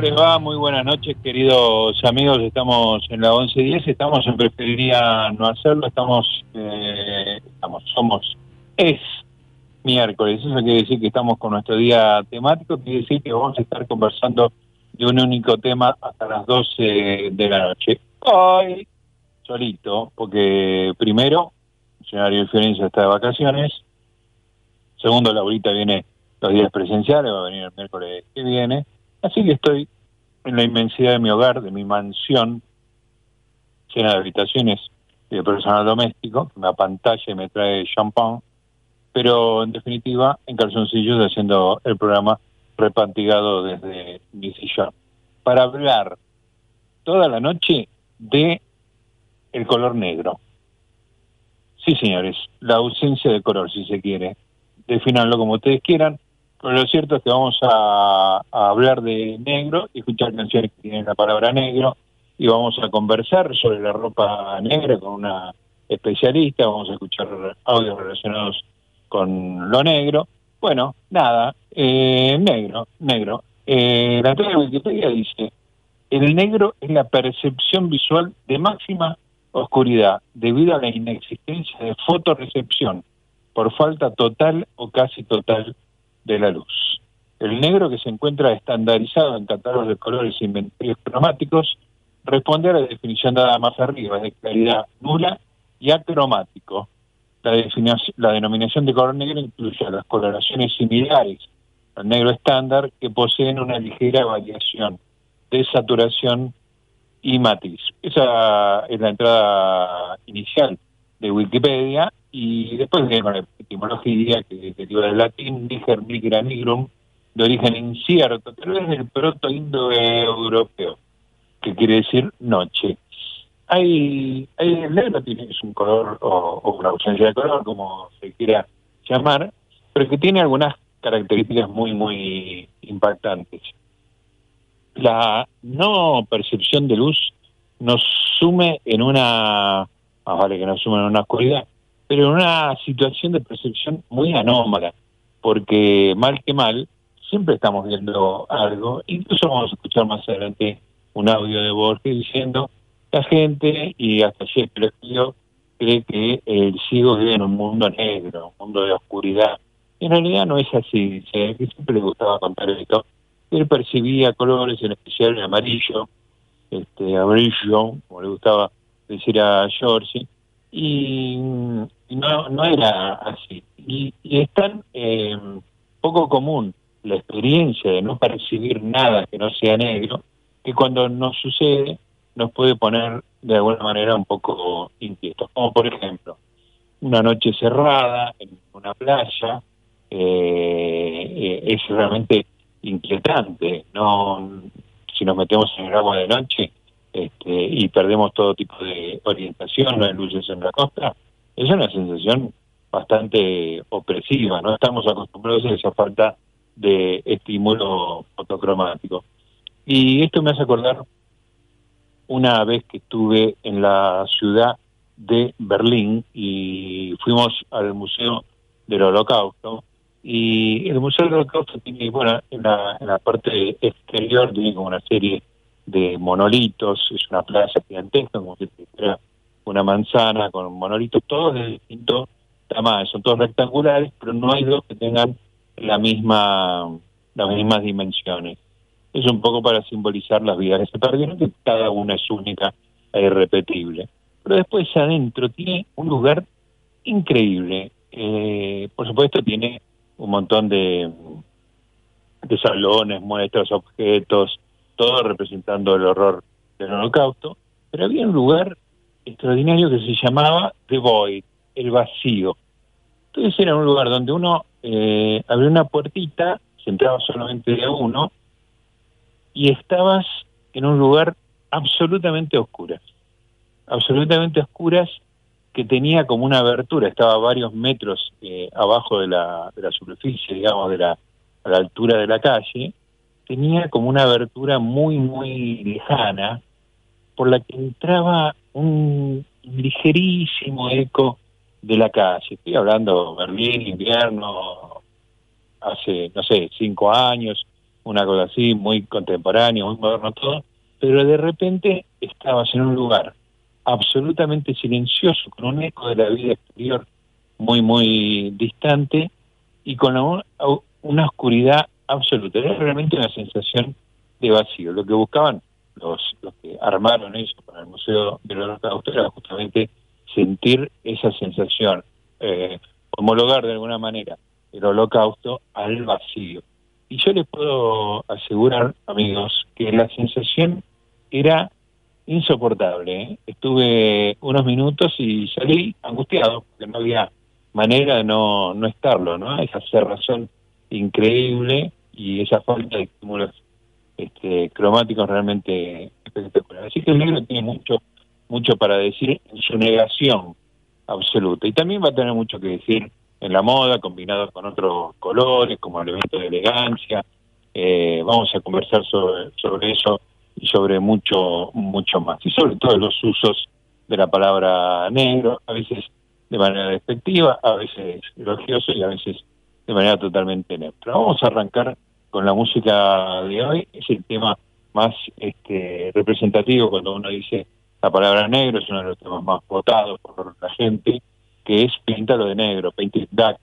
Muy buenas noches, queridos amigos. Estamos en la 1110, estamos en Preferiría No Hacerlo, estamos, eh, estamos, somos, es miércoles. Eso quiere decir que estamos con nuestro día temático, quiere decir que vamos a estar conversando de un único tema hasta las 12 de la noche. Hoy, solito, porque primero, el señor Ariel Fiorenza está de vacaciones. Segundo, Laurita viene los días presenciales, va a venir el miércoles que viene. Así que estoy en la inmensidad de mi hogar, de mi mansión, llena de habitaciones y de personal doméstico, que me apantalla y me trae champán, pero en definitiva en calzoncillos haciendo el programa repantigado desde mi sillón, para hablar toda la noche de el color negro. Sí, señores, la ausencia de color, si se quiere. Definanlo como ustedes quieran, pero lo cierto es que vamos a, hablar de negro y escuchar canciones que tienen la palabra negro y vamos a conversar sobre la ropa negra con una especialista, vamos a escuchar audios relacionados con lo negro. Bueno, nada, eh, negro, negro. Eh, la teoría de Wikipedia dice, el negro es la percepción visual de máxima oscuridad debido a la inexistencia de fotorecepción por falta total o casi total de la luz. El negro que se encuentra estandarizado en catálogos de colores e inventarios cromáticos responde a la definición dada más arriba, es de claridad nula y acromático. La, la denominación de color negro incluye las coloraciones similares al negro estándar que poseen una ligera variación de saturación y matiz. Esa es la entrada inicial de Wikipedia y después con la etimología que deriva del latín niger migra nigrum, de origen incierto, tal vez del proto-indoeuropeo, que quiere decir noche. Hay, hay el negro tiene un color o, una ausencia de color, como se quiera llamar, pero que tiene algunas características muy, muy impactantes. La no percepción de luz nos sume en una, vale que nos sume en una oscuridad, pero en una situación de percepción muy anómala, porque mal que mal, siempre estamos viendo algo, incluso vamos a escuchar más adelante un audio de Borges diciendo, la gente, y hasta Shakespeare cree que el ciego vive en un mundo negro, un mundo de oscuridad. En realidad no es así, que siempre le gustaba contar esto. Él percibía colores, en especial el amarillo, este amarillo, como le gustaba decir a George, y no, no era así. Y, y es tan eh, poco común la experiencia de no percibir nada que no sea negro, que cuando nos sucede nos puede poner de alguna manera un poco inquietos. Como por ejemplo, una noche cerrada en una playa eh, es realmente inquietante. No, si nos metemos en el agua de noche este, y perdemos todo tipo de orientación, no hay luces en la costa, es una sensación bastante opresiva, no estamos acostumbrados a esa falta de estímulo fotocromático. Y esto me hace acordar una vez que estuve en la ciudad de Berlín y fuimos al Museo del Holocausto. Y el Museo del Holocausto tiene, bueno, en la, en la parte exterior tiene como una serie de monolitos, es una plaza gigantesca, como si fuera una manzana con monolitos, todos de distinto tamaño, son todos rectangulares, pero no hay dos que tengan la misma, las mismas dimensiones. Es un poco para simbolizar las vidas que se perdieron, que cada una es única e irrepetible. Pero después adentro tiene un lugar increíble. Eh, por supuesto tiene un montón de salones, muestras, objetos, todo representando el horror del holocausto, pero había un lugar extraordinario que se llamaba The Void, el vacío. Entonces era un lugar donde uno eh, abría una puertita, se entraba solamente de uno, y estabas en un lugar absolutamente oscuras, absolutamente oscuras, que tenía como una abertura, estaba varios metros eh, abajo de la, superficie, digamos, de a la altura de la calle, tenía como una abertura muy, muy lejana, por la que entraba un ligerísimo eco de la calle. Estoy hablando Berlín, invierno, hace, no sé, cinco años, una cosa así, muy contemporáneo, muy moderno todo, pero de repente estabas en un lugar absolutamente silencioso, con un eco de la vida exterior muy, muy distante y con una, oscuridad absoluta. Era realmente una sensación de vacío. Lo que buscaban los, los que armaron eso para el Museo de la Holocausto era justamente sentir esa sensación, eh, homologar de alguna manera el holocausto al vacío. Y yo les puedo asegurar, amigos, que la sensación era insoportable. ¿eh? Estuve unos minutos y salí angustiado, porque no había manera de no, no estarlo, ¿no? Esa cerrazón increíble y esa falta de estímulos este, cromáticos realmente espectacular. Así que el libro tiene mucho, mucho para decir en su negación absoluta. Y también va a tener mucho que decir en la moda, combinado con otros colores, como elemento de elegancia. Eh, vamos a conversar sobre, sobre eso y sobre mucho, mucho más. Y sobre todo los usos de la palabra negro, a veces de manera despectiva, a veces elogioso y a veces de manera totalmente neutra. Vamos a arrancar con la música de hoy. Es el tema más este, representativo cuando uno dice la palabra negro, es uno de los temas más votados por la gente, que es Píntalo de Negro, Painted Black,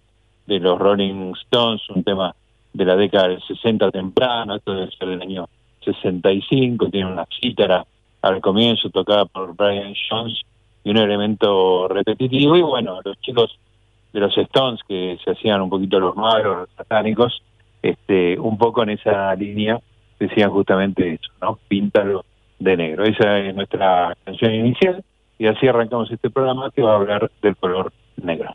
de los Rolling Stones, un tema de la década del 60 temprano, esto debe ser del año 65, tiene una cítara al comienzo tocada por Brian Jones y un elemento repetitivo, y bueno, los chicos de los Stones que se hacían un poquito los malos, los satánicos, este, un poco en esa línea decían justamente eso, ¿no? Píntalo de negro. Esa es nuestra canción inicial y así arrancamos este programa que va a hablar del color negro.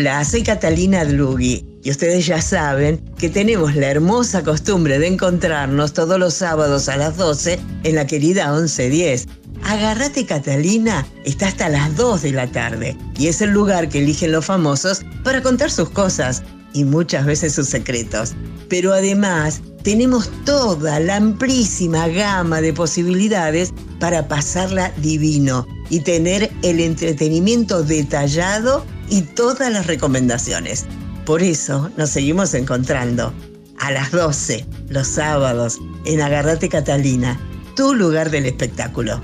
Hola, soy Catalina Dlugi y ustedes ya saben que tenemos la hermosa costumbre de encontrarnos todos los sábados a las 12 en la querida 1110. Agárrate Catalina está hasta las 2 de la tarde y es el lugar que eligen los famosos para contar sus cosas y muchas veces sus secretos. Pero además tenemos toda la amplísima gama de posibilidades para pasarla divino y tener el entretenimiento detallado y todas las recomendaciones. Por eso nos seguimos encontrando a las 12 los sábados en Agarrate Catalina, tu lugar del espectáculo.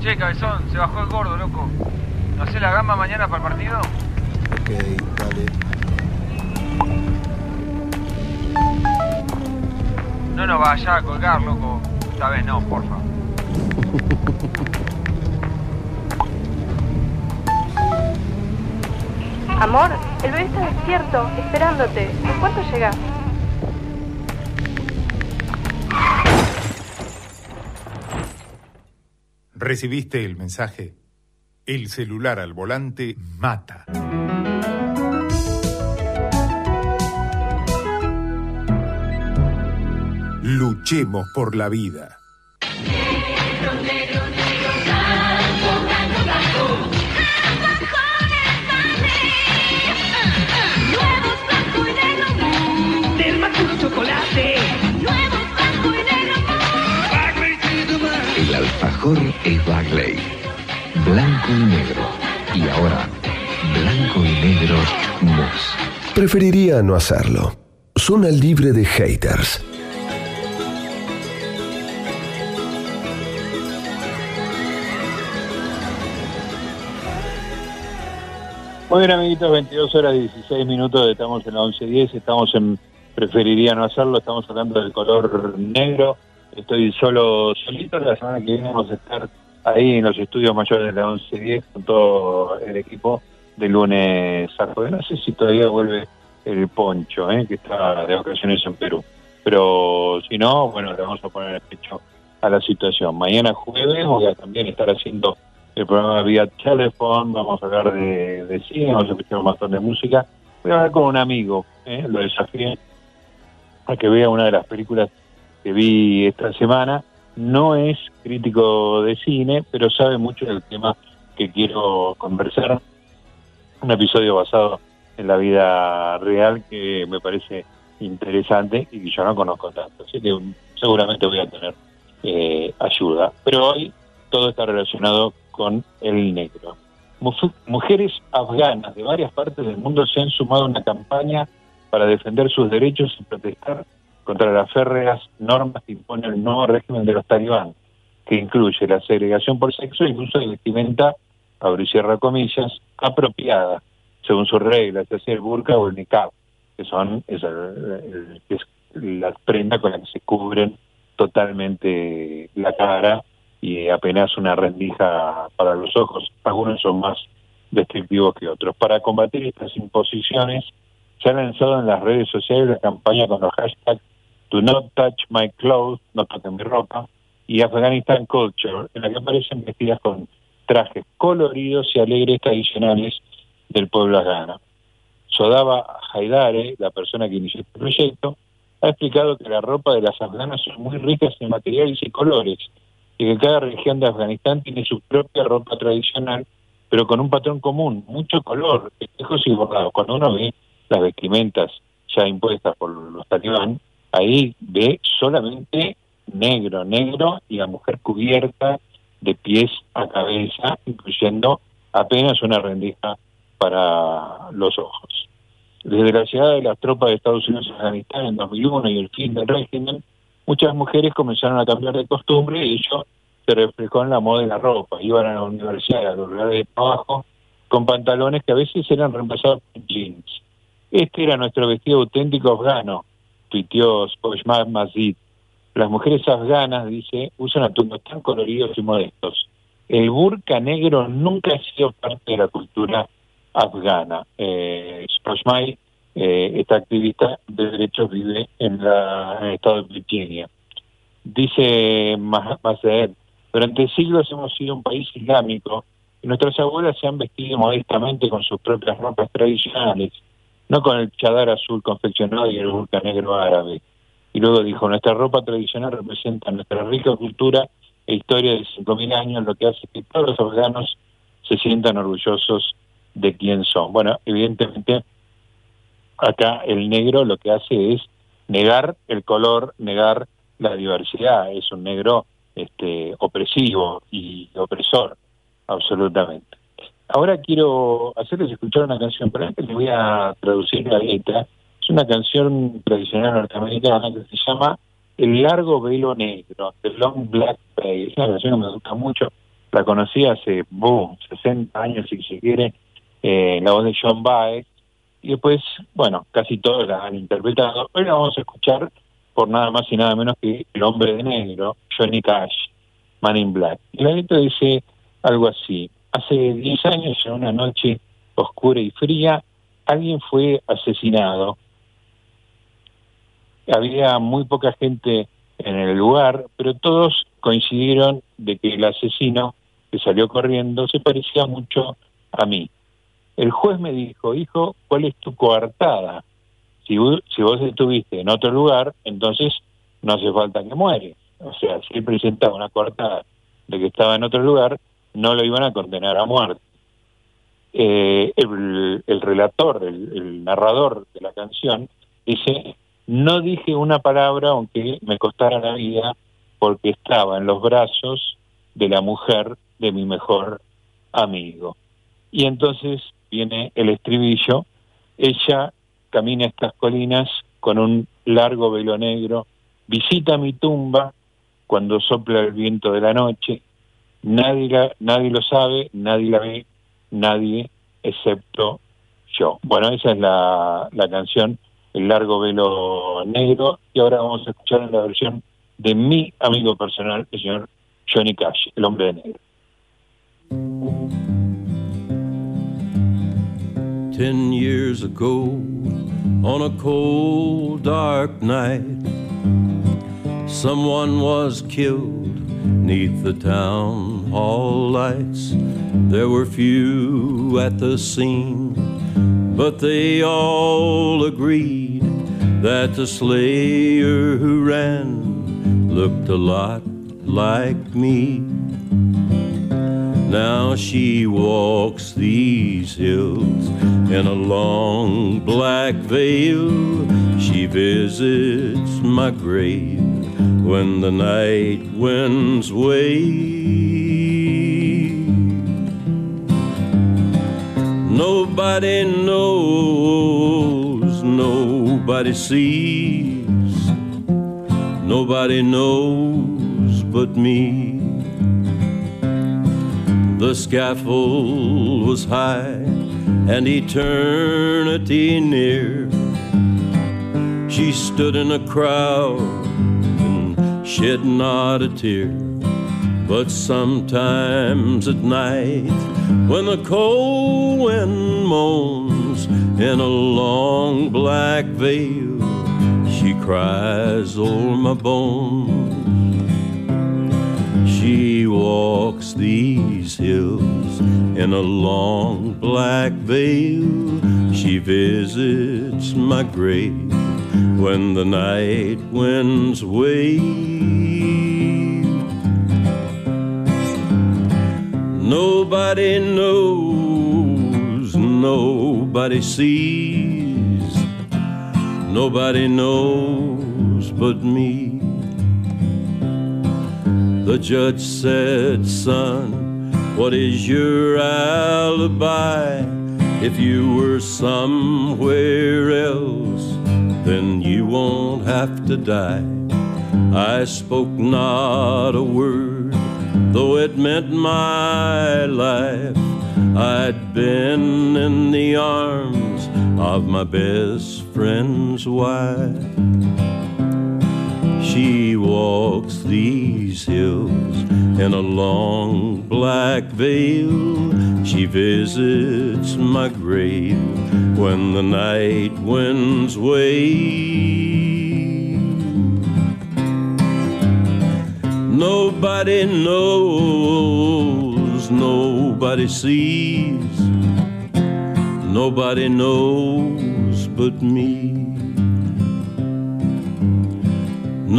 Che, cabezón, se bajó el gordo, loco. ¿No sé la gama mañana para el partido? Ok, dale. No nos vaya a colgar, loco. Esta vez no, porfa. Amor, el bebé está despierto, esperándote. ¿En cuánto llegas? ¿Recibiste el mensaje? El celular al volante mata. Luchemos por la vida. Del. El alfajor es Bagley. Blanco y negro. Y ahora, blanco y negro mousse. Preferiría no hacerlo. Zona libre de haters. Muy bien, amiguitos, 22 horas 16 minutos, estamos en la 11.10, estamos en Preferiría no hacerlo, estamos hablando del color negro, estoy solo, solito, la semana que viene vamos a estar ahí en los estudios mayores de la 11.10 con todo el equipo de lunes a jueves. No sé si todavía vuelve el poncho, ¿eh? que está de vacaciones en Perú, pero si no, bueno, le vamos a poner el pecho a la situación. Mañana jueves voy a también estar haciendo el programa vía teléfono, vamos a hablar de, de cine, vamos a escuchar un montón de música. Voy a hablar con un amigo, ¿eh? lo desafié a que vea una de las películas que vi esta semana. No es crítico de cine, pero sabe mucho del tema que quiero conversar. Un episodio basado en la vida real que me parece interesante y que yo no conozco tanto. Así que seguramente voy a tener eh, ayuda. Pero hoy todo está relacionado con el negro. Mujeres afganas de varias partes del mundo se han sumado a una campaña para defender sus derechos y protestar contra las férreas normas que impone el nuevo régimen de los talibán, que incluye la segregación por sexo e incluso de vestimenta, abro y cierra comillas, apropiada, según sus reglas, ya sea el burka o el niqab, que son esa, el- es la prenda con la que se cubren totalmente la cara y apenas una rendija para los ojos. Algunos son más descriptivos que otros. Para combatir estas imposiciones, se ha lanzado en las redes sociales la campaña con los hashtags Do Not Touch My Clothes, no toquen mi ropa, y Afghanistan Culture, en la que aparecen vestidas con trajes coloridos y alegres tradicionales del pueblo afgano. Sodaba Haidare, la persona que inició este proyecto, ha explicado que la ropa de las afganas son muy ricas en materiales y colores, y que cada región de Afganistán tiene su propia ropa tradicional, pero con un patrón común, mucho color, espejos y bordados. Cuando uno ve las vestimentas ya impuestas por los talibán, ahí ve solamente negro, negro y la mujer cubierta de pies a cabeza, incluyendo apenas una rendija para los ojos. Desde la llegada de las tropas de Estados Unidos a Afganistán en 2001 y el fin del régimen, muchas mujeres comenzaron a cambiar de costumbre y ello se reflejó en la moda de la ropa. Iban a la universidad, a los lugares de trabajo, con pantalones que a veces eran reemplazados por jeans. Este era nuestro vestido auténtico afgano, tuiteó Spojmar Mazid. Las mujeres afganas, dice, usan atuendos tan coloridos y modestos. El burka negro nunca ha sido parte de la cultura afgana. Eh, eh, esta activista de derechos, vive en, la, el estado de Virginia. Dice Maser, durante siglos hemos sido un país islámico y nuestras abuelas se han vestido modestamente con sus propias ropas tradicionales, no con el chadar azul confeccionado y el burka negro árabe. Y luego dijo, nuestra ropa tradicional representa nuestra rica cultura e historia de 5.000 años, lo que hace que todos los afganos se sientan orgullosos de quién son. Bueno, evidentemente acá el negro lo que hace es negar el color, negar la diversidad, es un negro este, opresivo y opresor, absolutamente. Ahora quiero hacerles escuchar una canción, pero antes les voy a traducir la letra. Es una canción tradicional norteamericana que se llama El largo velo negro, The Long Black Veil. Es una canción que me gusta mucho. La conocí hace, boom, 60 años, si se quiere, eh, la voz de John Baez. Y después, bueno, casi todos la han interpretado. Hoy la vamos a escuchar por nada más y nada menos que El hombre de negro, Johnny Cash, Man in Black. Y la letra dice algo así. Hace 10 años, en una noche oscura y fría, alguien fue asesinado. Había muy poca gente en el lugar, pero todos coincidieron de que el asesino que salió corriendo se parecía mucho a mí. El juez me dijo, hijo, ¿cuál es tu coartada? Si, si vos estuviste en otro lugar, entonces no hace falta que mueres. O sea, si él presentaba una coartada de que estaba en otro lugar, no lo iban a condenar a muerte. Eh, el, relator, el, narrador de la canción, dice, no dije una palabra aunque me costara la vida porque estaba en los brazos de la mujer de mi mejor amigo. Y entonces viene el estribillo, ella camina estas colinas con un largo velo negro, visita mi tumba cuando sopla el viento de la noche, nadie, la, nadie lo sabe, nadie la ve, nadie excepto yo. Bueno, esa es la, la canción El largo velo negro y ahora vamos a escuchar la versión de mi amigo personal, el señor Johnny Cash, el hombre de negro. Ten years ago, on a cold, dark night, someone was killed neath the town hall lights. There were few at the scene, but they all agreed that the slayer who ran looked a lot like me. Now she walks these hills in a long black veil. She visits my grave when the night winds wave. Nobody knows, nobody sees, nobody knows but me. The scaffold was high and eternity near. She stood in a crowd and shed not a tear. But sometimes at night, when the cold wind moans in a long black veil, she cries o'er my bones. She walks these hills in a long black veil. She visits my grave when the night winds wave. Nobody knows, nobody sees, nobody knows but me. The judge said, Son, what is your alibi? If you were somewhere else, then you won't have to die. I spoke not a word, though it meant my life. I'd been in the arms of my best friend's wife. She walks these hills in a long black veil. She visits my grave when the night winds wave. Nobody knows, nobody sees, nobody knows but me.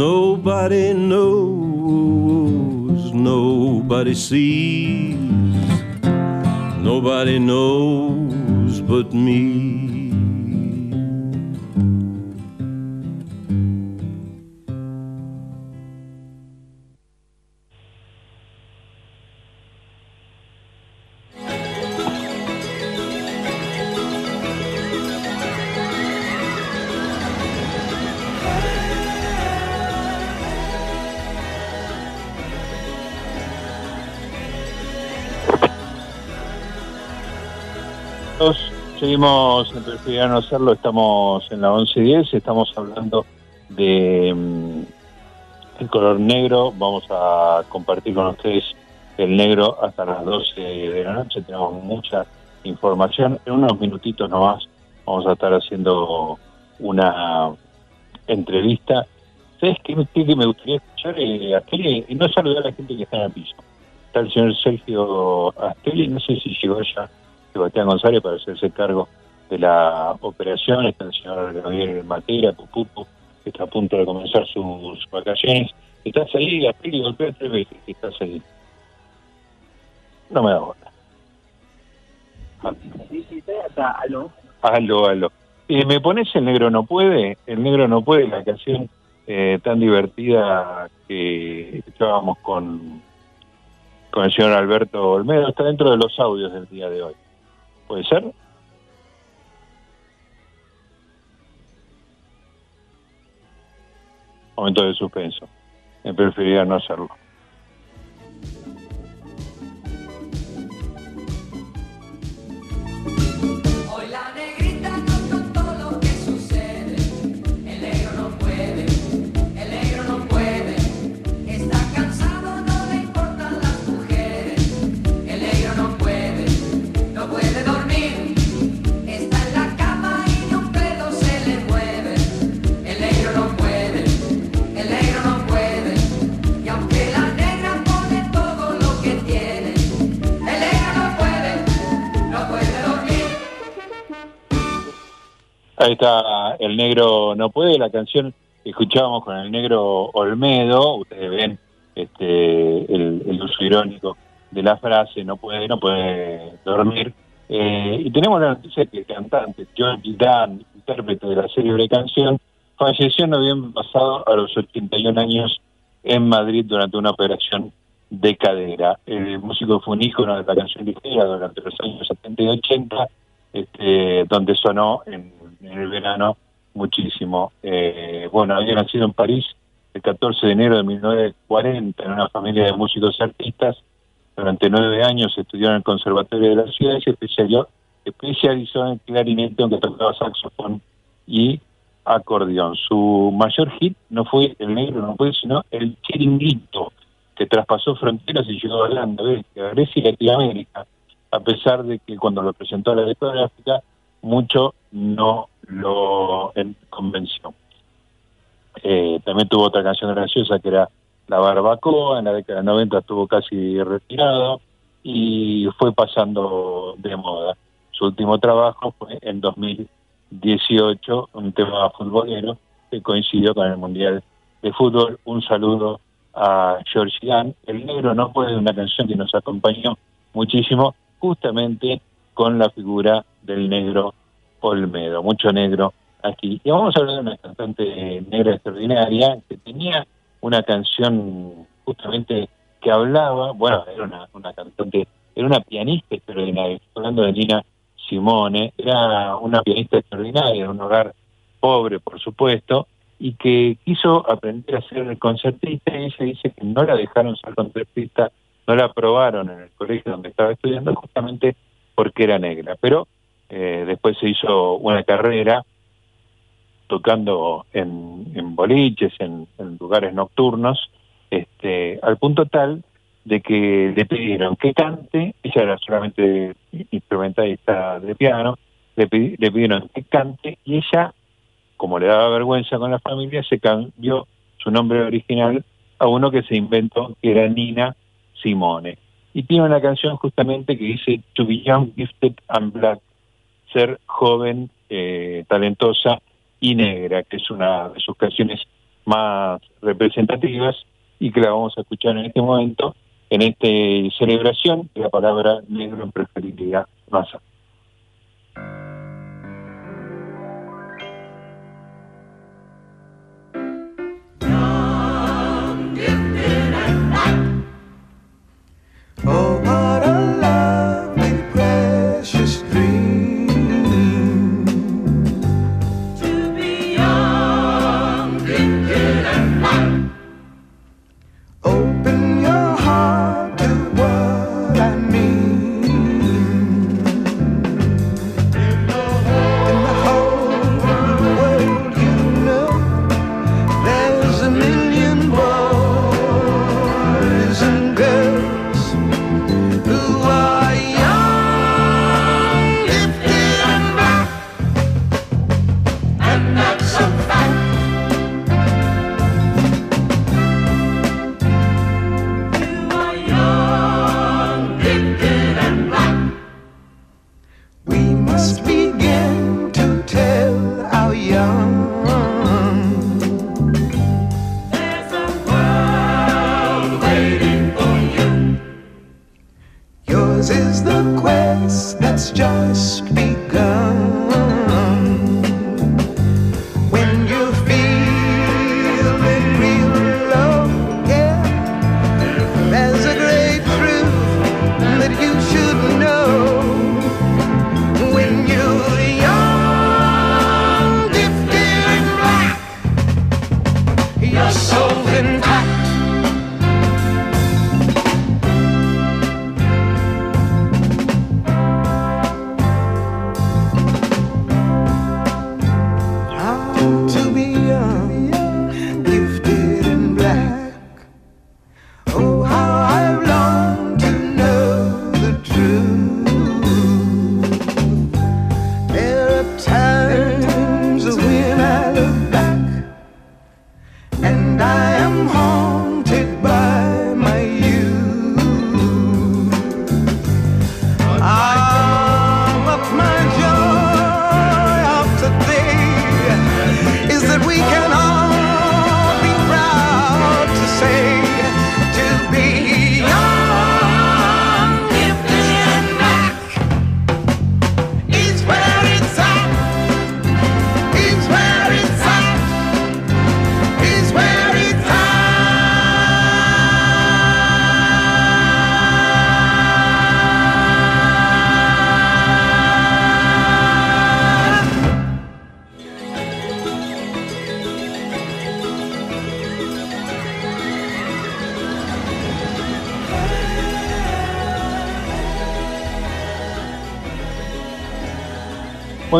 Nobody knows, nobody sees, nobody knows but me. Seguimos en Preferir no hacerlo, estamos en la 11.10, estamos hablando de mm, el color negro, vamos a compartir con ustedes el negro hasta las 12 de la noche, tenemos mucha información, en unos minutitos nomás vamos a estar haciendo una entrevista. ¿Sabes qué, qué me gustaría escuchar? Eh, Asteli, y no saludar a la gente que está en el piso. Está el señor Sergio Asteli, no sé si llegó ya Sebastián González para hacerse cargo de la operación, está el señor Gabriel Matera, Pupupu, que está a punto de comenzar sus vacaciones. ¿Estás ahí, Gabriel? Golpea tres veces estás ahí. No me da bola. Aló. Aló, aló. Eh, ¿Me pones El Negro No Puede? El Negro No Puede, la canción eh, tan divertida que estábamos con, con el señor Alberto Olmedo, está dentro de los audios del día de hoy. ¿Puede ser? Momento de suspenso. Me preferiría no hacerlo. Ahí está El Negro No Puede, la canción que escuchábamos con el Negro Olmedo, ustedes ven este, el, uso irónico de la frase, no puede, no puede dormir. Eh, y tenemos la noticia que el cantante George Dan, intérprete de la célebre canción, falleció en noviembre pasado a los 81 años en Madrid durante una operación de cadera. El músico fue un ícono de la canción ligera durante los años 70 y 80, este, donde sonó en el verano muchísimo. Eh, bueno, había nacido en París el 14 de enero de 1940 en una familia de músicos artistas. Durante nueve años estudió en el Conservatorio de la ciudad y se especializó, en clarinete, aunque tocaba saxofón y acordeón. Su mayor hit no fue el negro, no fue, sino el chiringuito, que traspasó fronteras y llegó a Holanda, Grecia y Latinoamérica, a pesar de que cuando lo presentó a la discográfica, mucho no lo convenció. Eh, también tuvo otra canción graciosa que era La Barbacoa, en la década de 90 estuvo casi retirado y fue pasando de moda. Su último trabajo fue en 2018, un tema futbolero que coincidió con el Mundial de Fútbol. Un saludo a George Dan. El negro no puede una canción que nos acompañó muchísimo, justamente con la figura del negro Olmedo, mucho negro aquí. Y vamos a hablar de una cantante negra extraordinaria que tenía una canción justamente que hablaba, bueno, era una, una cantante, era una pianista extraordinaria, hablando de Nina Simone, era una pianista extraordinaria, de un hogar pobre, por supuesto, y que quiso aprender a ser concertista y ella dice que no la dejaron ser concertista, no la aprobaron en el colegio donde estaba estudiando justamente porque era negra. Pero eh, después se hizo una carrera tocando en, en boliches, en, lugares nocturnos, este, al punto tal de que le pidieron que cante, ella era solamente instrumentalista de piano, le, le pidieron que cante y ella, como le daba vergüenza con la familia, se cambió su nombre original a uno que se inventó, que era Nina Simone. Y tiene una canción justamente que dice To be young, gifted and black, ser joven, eh, talentosa y negra, que es una de sus canciones más representativas y que la vamos a escuchar en este momento, en esta celebración de la palabra negro en preferiría masa. must be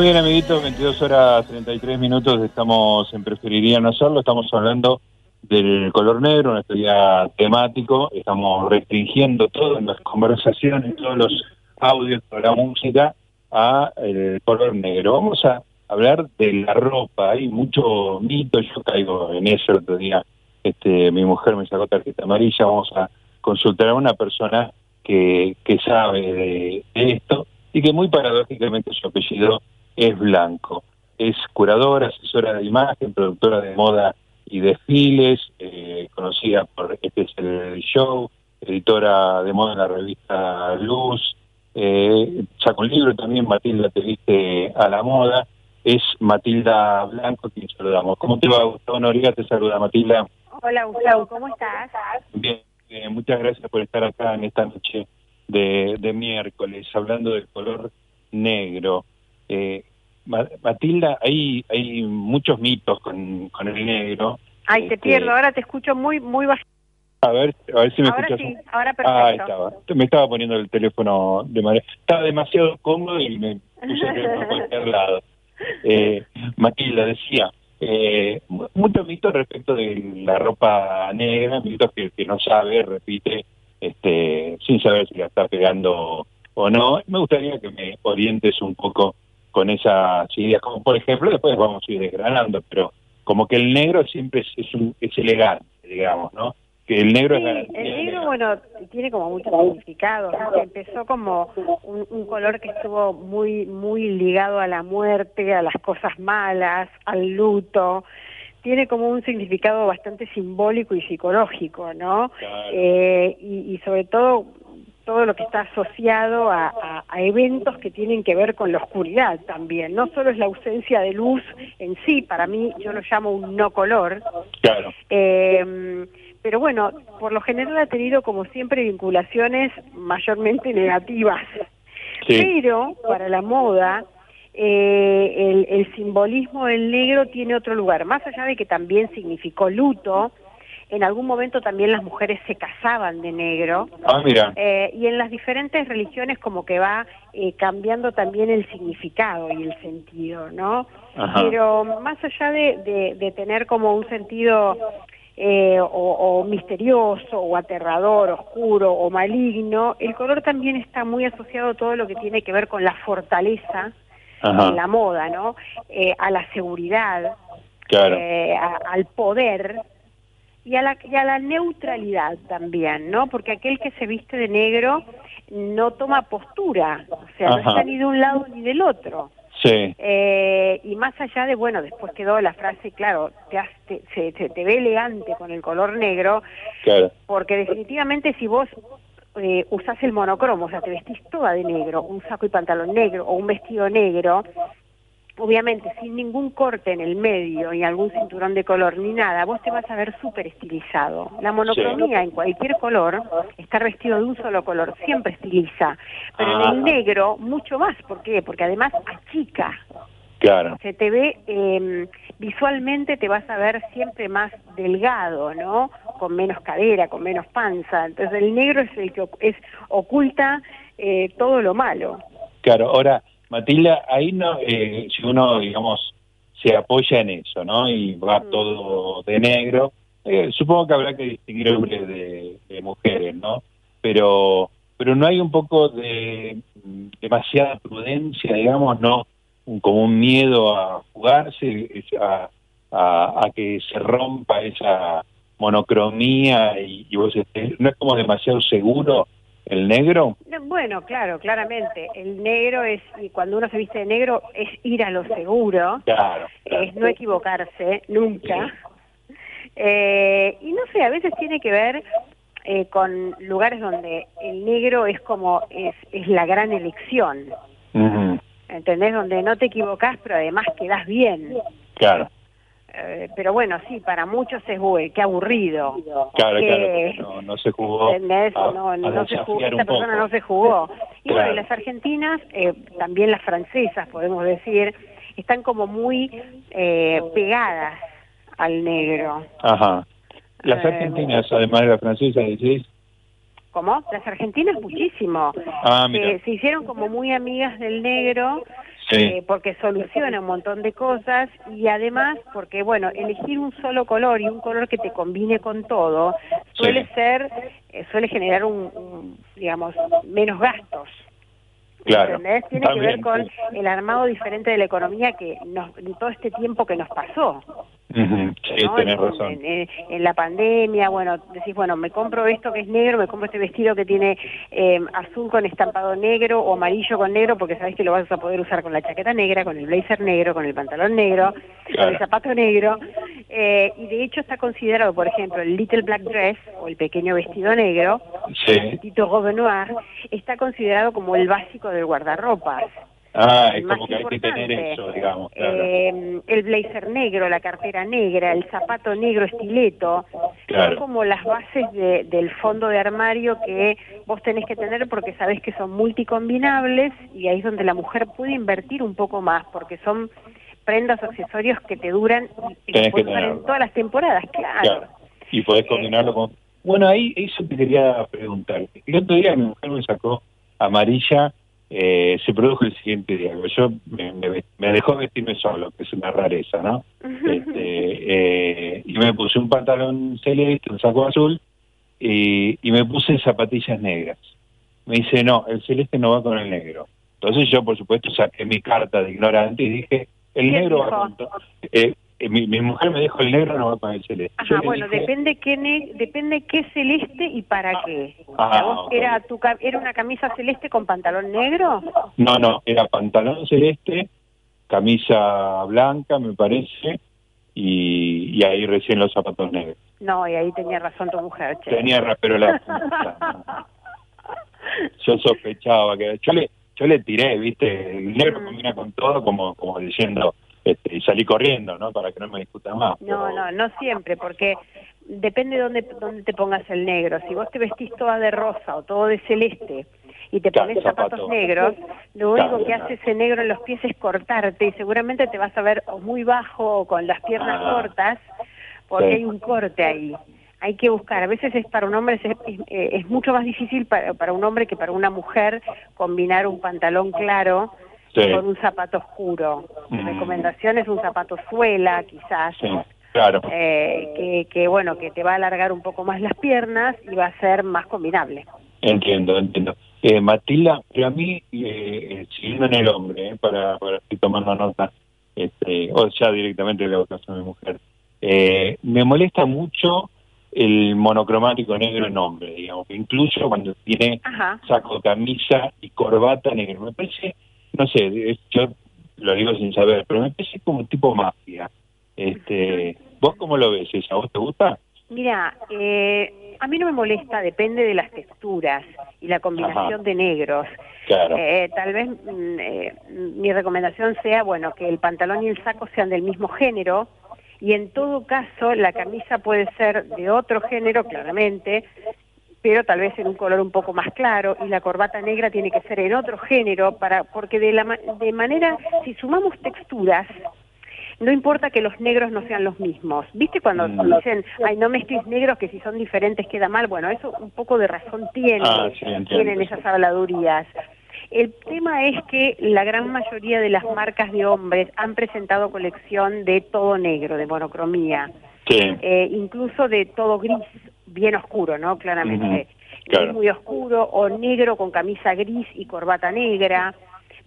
Muy bien, amiguitos, 22 horas 33 minutos, estamos en Preferiría No Hacerlo, estamos hablando del color negro, una día temático, estamos restringiendo todas las conversaciones, todos los audios, toda la música a el color negro. Vamos a hablar de la ropa, hay mucho mito, yo caigo en eso el otro día, este, mi mujer me sacó tarjeta amarilla, vamos a consultar a una persona que, que sabe de, de esto y que muy paradójicamente su apellido es Blanco. Es curadora, asesora de imagen, productora de moda y desfiles, eh, conocida por Este es el Show, editora de moda en la revista Luz, eh, saca un libro también, Matilda te viste a la moda, es Matilda Blanco quien saludamos. ¿Cómo te va, Gustavo Noriega? Te saluda Matilda. Hola Gustavo, ¿cómo estás? Bien, eh, muchas gracias por estar acá en esta noche de, de miércoles, hablando del color negro. Eh, Matilda, hay, hay muchos mitos con, con el negro. Ay, te Este, pierdo, ahora te escucho muy, muy bajito. A ver, a ver si me Ahora escuchas. sí, ahora perfecto. Ah, estaba. Me estaba poniendo el teléfono de manera... Estaba demasiado cómodo y me puse el teléfono a cualquier lado. Eh, Matilda decía, eh, mu- muchos mitos respecto de la ropa negra, mitos que, que no sabe, repite, este, sin saber si la está pegando o no. Me gustaría que me orientes un poco con esas ideas, como por ejemplo, después vamos a ir desgranando, pero como que el negro siempre es, es, un- es elegante, digamos, ¿no? que el negro Sí, es el negro, bueno, tiene como muchos significados. ¿no? Empezó como un, un color que estuvo muy, muy ligado a la muerte, a las cosas malas, al luto. Tiene como un significado bastante simbólico y psicológico, ¿no? Claro. Eh, y, y sobre todo todo lo que está asociado a, a- a eventos que tienen que ver con la oscuridad también. No solo es la ausencia de luz en sí, para mí yo lo llamo un no color, Claro, eh, pero bueno, por lo general ha tenido como siempre vinculaciones mayormente negativas. sí, Pero para la moda, eh, el, el simbolismo del negro tiene otro lugar. Más allá de que también significó luto, en algún momento también las mujeres se casaban de negro. ah, mira, Eh, y en las diferentes religiones como que va eh, cambiando también el significado y el sentido, ¿no? Ajá. Pero más allá de, de- de tener como un sentido eh, o, o misterioso o aterrador, oscuro o maligno, el color también está muy asociado a todo lo que tiene que ver con la fortaleza en la moda, ¿no? Eh, a la seguridad, claro, eh, a- al poder y a, la, y a la neutralidad también, ¿no? Porque aquel que se viste de negro no toma postura, o sea, no está ni de un lado ni del otro. sí, Eh, y más allá de, bueno, después quedó la frase, claro, te, has- te- se, se te ve elegante con el color negro, claro, porque definitivamente si vos eh, usás el monocromo, o sea, te vestís toda de negro, un saco y pantalón negro o un vestido negro, obviamente sin ningún corte en el medio y algún cinturón de color ni nada, vos te vas a ver súper estilizado. La monocromía en cualquier color, estar vestido de un solo color, siempre estiliza, pero en Ah. el negro mucho más. ¿Por qué? Porque además achica claro, se te ve eh, visualmente te vas a ver siempre más delgado, ¿no? Con menos cadera, con menos panza. Entonces el negro es el que es oculta eh, todo lo malo. claro. Ahora, Matilda, ahí no, eh, si uno, digamos, se apoya en eso, ¿no? Y va Mm. todo de negro, eh, supongo que habrá que distinguir hombres de, de mujeres, ¿no? Pero, pero no hay un poco de demasiada prudencia, digamos, ¿no? Como un miedo a jugarse, a, a, a que se rompa esa monocromía y, y vos estés, no es como demasiado seguro el negro. No, Bueno, claro, claramente. El negro es, y cuando uno se viste de negro, es ir a lo seguro, Claro, claro. es no equivocarse nunca. Eh, y no sé, a veces tiene que ver eh, con lugares donde el negro es como, es, es la gran elección. Ujú, ¿entendés? Donde no te equivocás, pero además quedás bien. Claro, Eh, pero bueno, sí, para muchos es, uy, qué aburrido. claro, Que- claro. No, no se jugó. ¿Entendés? a- no, a no se jugó, desafiar esta persona no se jugó. Y bueno, Claro. y las argentinas, eh, también las francesas, podemos decir, están como muy eh, pegadas al negro. Ajá. Las Eh, argentinas, además de la francesa, decís. ¿Cómo? Las argentinas muchísimo. Ah, mira. Eh, se hicieron como muy amigas del negro Sí. eh, porque soluciona un montón de cosas y además porque, bueno, elegir un solo color y un color que te combine con todo suele Sí. ser, eh, suele generar un, un, digamos, menos gastos. Claro. ¿Entendés? Tiene que ver con sí. el armado diferente de la economía que nos, todo este tiempo que nos pasó. Sí, ¿no? tenés en, razón. en- la pandemia, bueno, decís, bueno, me compro esto que es negro, me compro este vestido que tiene eh, azul con estampado negro o amarillo con negro, porque sabes que lo vas a poder usar con la chaqueta negra, con el blazer negro, con el pantalón negro, con el zapato negro. eh, y de hecho está considerado, por ejemplo, el Little Black Dress o el pequeño vestido negro, Sí. el Tito Robe Noir, está considerado como el básico del guardarropas. Ah, es más como que hay que tener eso, digamos. Claro. Eh, el blazer negro, la cartera negra, el zapato negro estileto, Claro. son como las bases de- del fondo de armario que vos tenés que tener porque sabés que son multicombinables y ahí es donde la mujer puede invertir un poco más porque son prendas accesorios que te duran y que en todas las temporadas, claro. Claro. Y podés combinarlo con... Bueno, ahí eso te quería preguntar. El otro día mi mujer me sacó amarilla, eh, se produjo el siguiente día. Yo me, me- me dejó vestirme solo, que es una rareza, ¿no? Este, eh, y me puse un pantalón celeste, un saco azul, y, y me puse zapatillas negras. Me dice, no, el celeste no va con el negro. Entonces yo, por supuesto, saqué mi carta de ignorante y dije, el ¿Quién negro va con todo. Eh, mi, mi mujer me dijo el negro no va para el celeste. Ajá, bueno, dije, depende qué ne- depende qué celeste y para qué. Ah, sea, ¿vos ok. era tu era una camisa celeste con pantalón negro? No, no, era pantalón celeste, camisa blanca, me parece, y, y ahí recién los zapatos negros. No, y ahí tenía razón tu mujer, che. Tenía ra- pero la yo sospechaba que yo le yo le tiré, viste, el negro combina con todo como como diciendo este, y salí corriendo, ¿no? Para que no me discutan más. No, no, no siempre, porque depende de dónde, dónde te pongas el negro. Si vos te vestís toda de rosa o todo de celeste y te Claro, pones zapatos zapato. negros, lo único Claro, que hace ese negro en los pies es cortarte y seguramente te vas a ver o muy bajo o con las piernas Ah. cortas porque Sí. hay un corte ahí. Hay que buscar, a veces es para un hombre es, es- eh, es mucho más difícil para, para un hombre que para una mujer combinar un pantalón claro Sí. con un zapato oscuro. Mi Mm. recomendación es un zapato suela, quizás, Sí, claro. eh, que, que bueno, que te va a alargar un poco más las piernas y va a ser más combinable. Entiendo, entiendo. Eh, Matilda, pero a mí, eh, siguiendo en el hombre, eh, para, para estoy tomando nota, este, o ya directamente le hago caso a mi mujer, eh, me molesta mucho el monocromático negro en hombre, digamos, incluso cuando tiene Ajá. saco, camisa y corbata negro. Me parece, no sé, yo lo digo sin saber, pero me parece como tipo mafia. Este, ¿Vos cómo lo ves? ¿A vos te gusta? Mira, eh, a mí no me molesta, depende de las texturas y la combinación Ajá. de negros. Claro. Eh, tal vez mm, eh, mi recomendación sea, bueno, que el pantalón y el saco sean del mismo género y en todo caso la camisa puede ser de otro género, claramente, pero tal vez en un color un poco más claro y la corbata negra tiene que ser en otro género para porque de la de manera si sumamos texturas no importa que los negros no sean los mismos. ¿Viste cuando Mm. dicen, ay, no mezcles negros que si son diferentes queda mal? Bueno, eso un poco de razón tiene, Ah, sí, tienen esas habladurías. El tema es que la gran mayoría de las marcas de hombres han presentado colección de todo negro, de monocromía, Sí. eh, incluso de todo gris, bien oscuro, ¿no? Claramente. Claro. Gris muy oscuro o negro con camisa gris y corbata negra,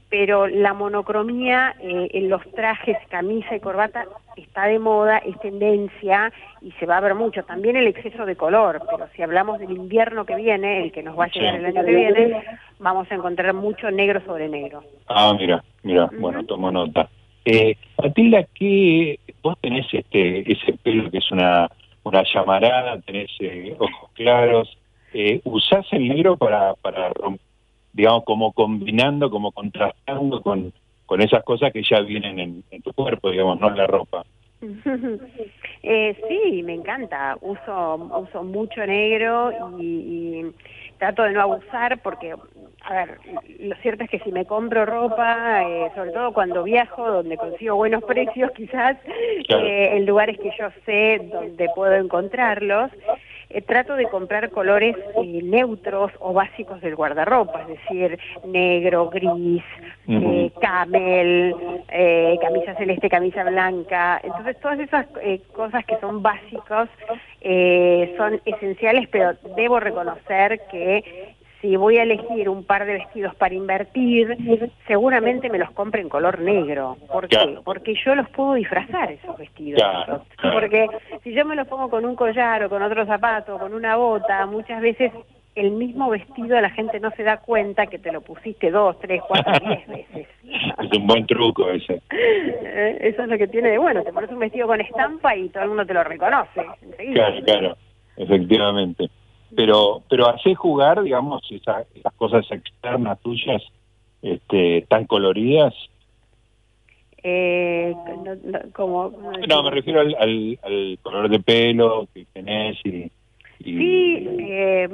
pero la monocromía eh, en los trajes, camisa y corbata está de moda, es tendencia y se va a ver mucho. También el exceso de color, pero si hablamos del invierno que viene, el que nos va a llegar Sí. el año que viene, vamos a encontrar mucho negro sobre negro. Ah, mira, mira, bueno, tomo nota. Eh, Matilda, ¿qué, vos tenés este ese pelo que es una, una llamarada, tenés eh, ojos claros, eh, ¿usás el negro para, para digamos, como combinando, como contrastando con, con esas cosas que ya vienen en, en tu cuerpo, digamos, no en la ropa? Eh, sí, me encanta. Uso uso mucho negro y, y trato de no abusar porque, a ver, lo cierto es que si me compro ropa, eh, sobre todo cuando viajo, donde consigo buenos precios quizás, Claro. eh, en lugares que yo sé dónde puedo encontrarlos, eh, trato de comprar colores eh, neutros o básicos del guardarropa, es decir, negro, gris, eh, camel, eh, camisa celeste, camisa blanca. Entonces, todas esas eh, cosas que son básicos eh, son esenciales, pero debo reconocer que si voy a elegir un par de vestidos para invertir, seguramente me los compre en color negro. ¿Por qué? Claro. Porque yo los puedo disfrazar esos vestidos. Claro. Porque si yo me los pongo con un collar o con otro zapato, con una bota, muchas veces el mismo vestido la gente no se da cuenta que te lo pusiste dos, tres, cuatro, diez veces. Es un buen truco ese. Eh, Eso es lo que tiene de bueno, te pones un vestido con estampa y todo el mundo te lo reconoce. enseguida. Claro, claro, efectivamente. Pero, pero hace jugar, digamos, esa- esas cosas externas tuyas, este, tan coloridas. Eh, no- no- como, ¿cómo No, me refiero al, al, al color de pelo que tenés y... y- Sí, eh,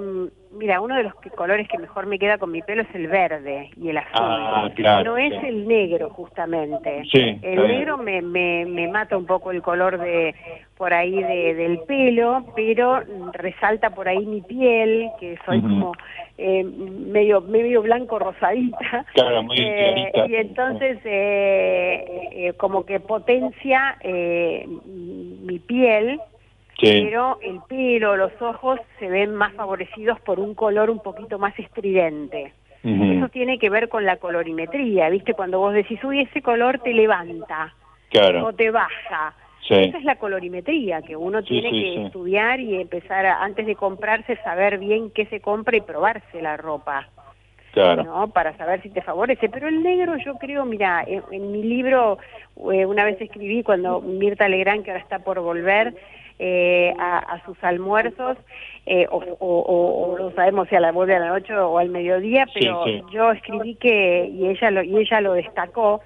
mira, uno de los que- colores que mejor me queda con mi pelo es el verde y el azul. Ah, claro, no es sí. el negro, justamente. Sí, el negro me, me, me mata un poco el color de por ahí de, del pelo, pero resalta por ahí mi piel, que soy como eh, medio medio blanco rosadita. Claro, muy Eh, y entonces eh, eh, como que potencia eh, mi piel Sí. pero el pelo, los ojos se ven más favorecidos por un color un poquito más estridente. Eso tiene que ver con la colorimetría, ¿viste? Cuando vos decís, uy, ese color te levanta Claro, o te baja. Sí. Esa es la colorimetría que uno Sí, tiene que estudiar y empezar a- antes de comprarse, saber bien qué se compra y probarse la ropa. Claro. ¿no? Para saber si te favorece. Pero el negro yo creo, mira, en, en mi libro eh, una vez escribí cuando Mirta Legrand, que ahora está por volver eh, a, a sus almuerzos, eh, o, o- o- no sabemos si a la vuelve a la noche o al mediodía, Sí, pero sí. yo escribí que, y ella lo, y ella lo destacó,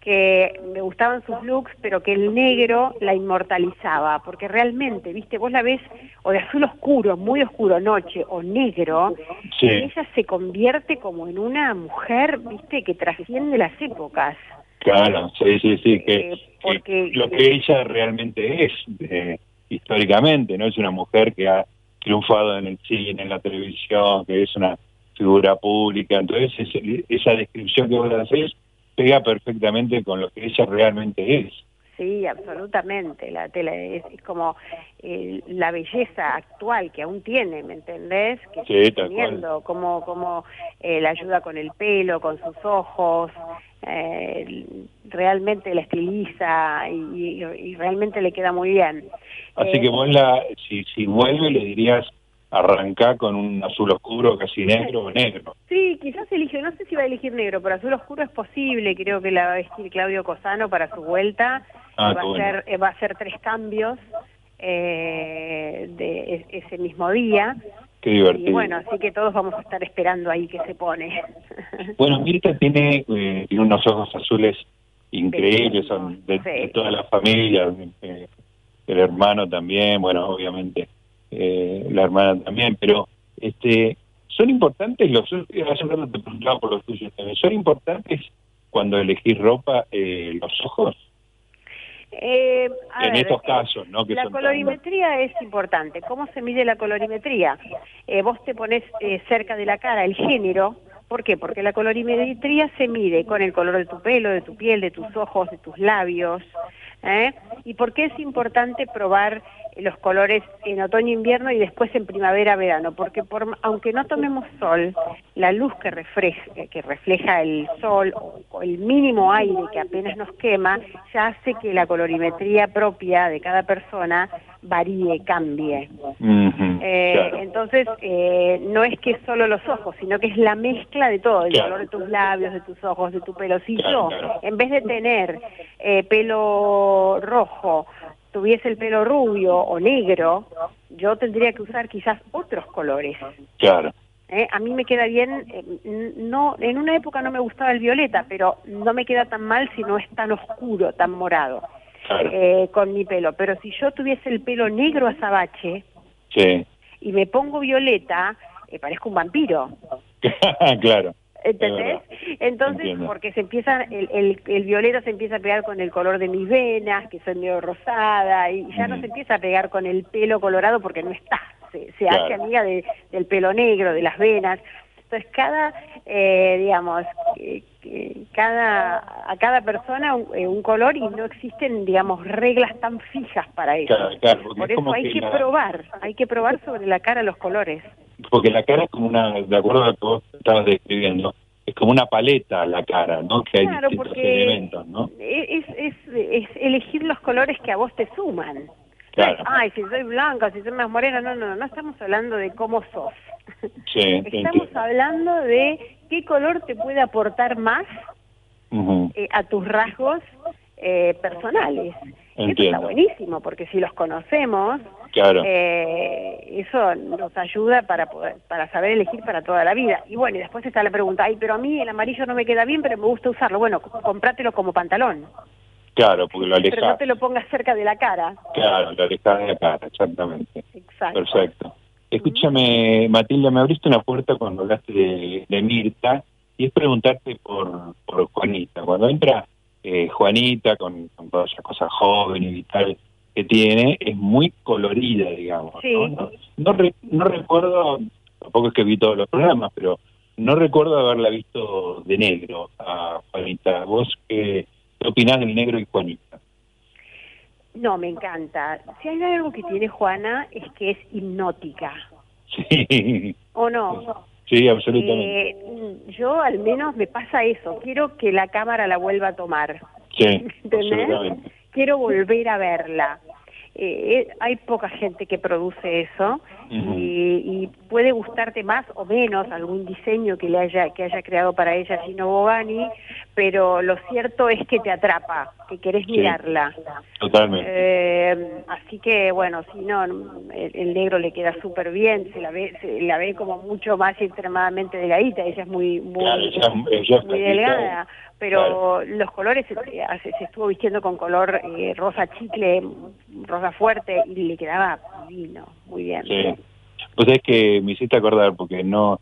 que me gustaban sus looks, pero que el negro la inmortalizaba, porque realmente, viste, vos la ves o de azul oscuro, muy oscuro, noche, o negro, Sí. y ella se convierte como en una mujer, viste, que trasciende las épocas. Claro, sí, sí, sí, que, Eh, porque- que lo que ella realmente es eh, históricamente, ¿no? Es una mujer que ha triunfado en el cine, en la televisión, que es una figura pública, entonces esa descripción que vos haces pega perfectamente con lo que ella realmente es. Sí, absolutamente. La tela es, es como eh, la belleza actual que aún tiene, ¿me entendés? Que Sí, sigue teniendo, como como eh, la ayuda con el pelo, con sus ojos, eh, realmente la estiliza y, y- y realmente le queda muy bien. Así Eh, que vos la, si, si vuelve le dirías arrancá con un azul oscuro, casi negro o negro. Sí, quizás elige, no sé si va a elegir negro, pero azul oscuro es posible, creo que la va a vestir Claudio Cosano para su vuelta, Ah, va, a bueno. hacer, eh, va a hacer tres cambios eh, de ese mismo día, Qué divertido. y bueno, así que todos vamos a estar esperando ahí que se pone. Bueno, Mirta tiene, eh, tiene unos ojos azules increíbles, son de, de toda la familia, eh, el hermano también, bueno, obviamente eh, la hermana también, pero este son importantes los hace un rato te preguntaba por los tuyos también, son importantes cuando elegís ropa eh, los ojos Eh, a en ver, estos casos, ¿no? Que la tan- colorimetría es importante. ¿Cómo se mide la colorimetría? Eh, vos te pones eh, cerca de la cara el género. ¿Por qué? Porque la colorimetría se mide con el color de tu pelo, de tu piel, de tus ojos, de tus labios. ¿Eh? ¿Y por qué es importante probar los colores en otoño-invierno y después en primavera-verano? Porque por, aunque no tomemos sol, la luz que refleja, que refleja el sol o el mínimo aire que apenas nos quema, ya hace que la colorimetría propia de cada persona varíe, cambie. Eh, claro. Entonces, eh, no es que es solo los ojos, sino que es la mezcla de todo, el Claro. color de tus labios, de tus ojos, de tu pelo. Si Claro, yo, en vez de tener eh, pelo rojo, tuviese el pelo rubio o negro, yo tendría que usar quizás otros colores. Claro. ¿eh? A mí me queda bien, eh, no, en una época no me gustaba el violeta, pero no me queda tan mal si no es tan oscuro, tan morado, Claro. eh, con mi pelo. Pero si yo tuviese el pelo negro azabache Sí. y me pongo violeta, eh, parezco un vampiro. claro. ¿Entendés? Entonces, Entiendo. porque se empieza, el, el, el violeta se empieza a pegar con el color de mis venas, que son medio rosada, y ya no se empieza a pegar con el pelo colorado porque no está, se, se Claro. hace amiga de- del pelo negro, de las venas. Entonces, cada, eh, digamos, eh, que cada, a cada persona un, eh, un color y no existen, digamos, reglas tan fijas para eso. Claro, claro, Por es eso hay que que la- probar, hay que probar sobre la cara los colores. porque la cara es como una, de acuerdo a lo que vos estabas describiendo, es como una paleta la cara, ¿no? Que hay Claro, distintos porque elementos, ¿no? es, es, es elegir los colores que a vos te suman. Claro. Ay, si soy blanca, si soy más morena, no, no, no estamos hablando de cómo sos. Sí, Estamos entiendo. hablando de qué color te puede aportar más eh, a tus rasgos eh, personales. Eso está Entiendo. buenísimo, porque si los conocemos, Claro. eh, eso nos ayuda para poder, para saber elegir para toda la vida. Y bueno, y después está la pregunta, ay, pero a mí el amarillo no me queda bien, pero me gusta usarlo. Bueno, comprátelo como pantalón, Claro, porque lo pero no alejas. te lo pongas cerca de la cara. Claro, lo alejas de la cara, exactamente. Exacto. Perfecto. Escúchame, Matilda, me abriste una puerta cuando hablaste de, de Mirta y es preguntarte por, por Juanita. Cuando entra eh, Juanita con, con toda esa cosa joven y vital que tiene, es muy colorida, digamos. Sí. ¿no? No, no, re- no recuerdo, tampoco es que vi todos los programas, pero no recuerdo haberla visto de negro a Juanita. ¿Vos qué, qué opinás del negro y Juanita? No, me encanta. Si hay algo que tiene Juana es que es hipnótica, Sí, ¿o no? sí, absolutamente. Eh, yo al menos me pasa eso, quiero que la cámara la vuelva a tomar. Sí, quiero volver a verla. Eh, eh, hay poca gente que produce eso Y, y puede gustarte más o menos algún diseño que le haya que haya creado para ella Gino Bogani, pero lo cierto es que te atrapa, que querés Sí. mirarla. Totalmente. Eh, así que bueno, si no, el, el negro le queda súper bien, se la ve, se la ve como mucho más extremadamente delgadita, ella es muy, muy, Claro, ella, ella es muy delgada, pero los colores se, se estuvo vistiendo con color eh, rosa chicle, rosa fuerte y le quedaba divino, muy bien. Sí. Pues es que me hiciste acordar, porque no,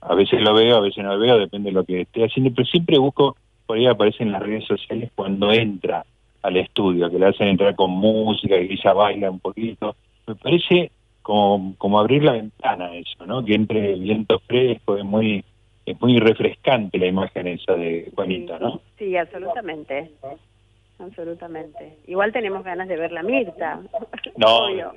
a veces lo veo, a veces no lo veo, depende de lo que esté haciendo, pero siempre busco, por ahí aparece en las redes sociales cuando entra al estudio, que le hacen entrar con música y ella baila un poquito. Me parece como, como abrir la ventana eso, ¿no? Que entre viento fresco, es muy, es muy refrescante la imagen esa de Juanita, ¿no? Sí, absolutamente. Absolutamente. Igual tenemos ganas de ver la Mirta. No, Obvio.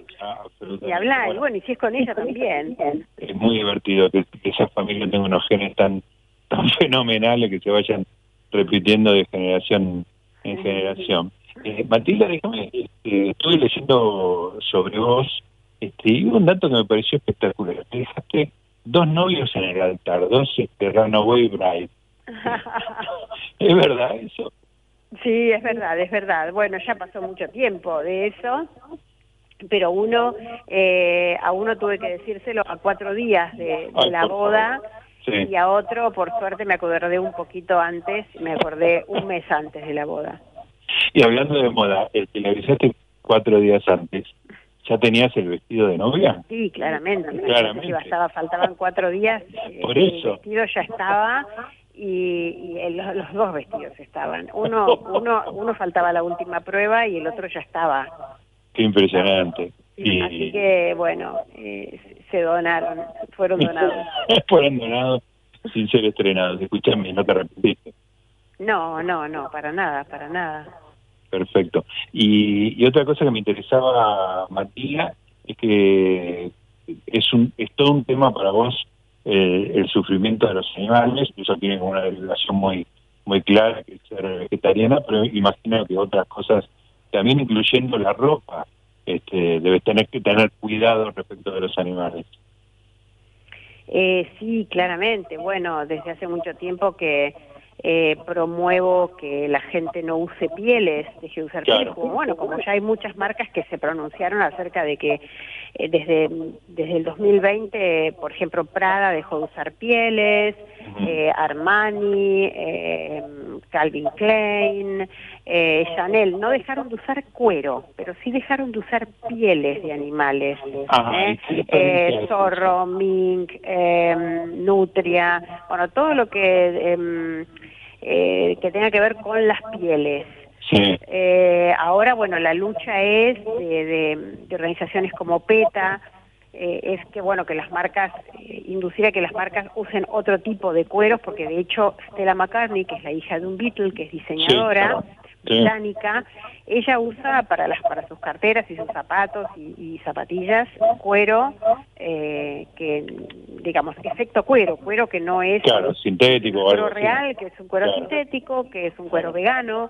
Y hablar, y Bueno, y si es con ella también. es muy divertido que, que esa familia tenga unos genes tan, tan fenomenales que se vayan repitiendo de generación en generación. Eh, Matilda, déjame, este, estuve leyendo sobre vos este, y hubo un dato que me pareció espectacular. Te dejaste dos novios en el altar, dos este, Runaway Bride. ¿Es verdad eso? Sí, es verdad, es verdad. Bueno, ya pasó mucho tiempo de eso, pero uno, eh, a uno tuve que decírselo a cuatro días de, la boda Sí. y a otro, por suerte, me acordé un poquito antes, me acordé un mes antes de la boda. Y hablando de moda, el que le avisaste cuatro días antes, ¿ya tenías el vestido de novia? Sí, claramente. Claramente. Si bastaba, faltaban cuatro días, eh, Por el eso. vestido ya estaba y, y el- los, los dos vestidos estaban. Uno, uno, uno faltaba la última prueba y el otro ya estaba. Qué impresionante. Y Así que, bueno, eh, se donaron, fueron donados. fueron donados sin ser estrenados. Escúchame, no te arrepentiste. No, no, no, para nada, para nada. Perfecto. Y, y otra cosa que me interesaba, Matías, es que es un es todo un tema para vos eh, el sufrimiento de los animales. Eso tiene como una derivación muy muy clara, que es ser vegetariana, pero imagino que otras cosas, también incluyendo la ropa, este, debes tener que tener cuidado respecto de los animales. Eh, sí, claramente. Bueno, desde hace mucho tiempo que eh, promuevo que la gente no use pieles, deje de usar Claro. pieles. Como, bueno, como ya hay muchas marcas que se pronunciaron acerca de que eh, desde, desde el 2020, por ejemplo, Prada dejó de usar pieles, eh, Armani, eh, Calvin Klein, eh, Chanel, no dejaron de usar cuero, pero sí dejaron de usar pieles de animales. Ajá, ¿eh? ¿y qué Eh, zorro, mink, eh, nutria, bueno, todo lo que, em, eh, que tenga que ver con las pieles. Sí. Eh, ahora, bueno, la lucha es de, de- de organizaciones como PETA, eh, es que, bueno, que las marcas, eh, inducir a que las marcas usen otro tipo de cueros, porque de hecho Stella McCartney, que es la hija de un Beatle, que es diseñadora, Sí. británica, ella usa para las para sus carteras y sus zapatos y, y zapatillas cuero eh, que digamos efecto cuero cuero que no es Claro, sintético cuero real que es un cuero Claro. sintético que es un cuero vegano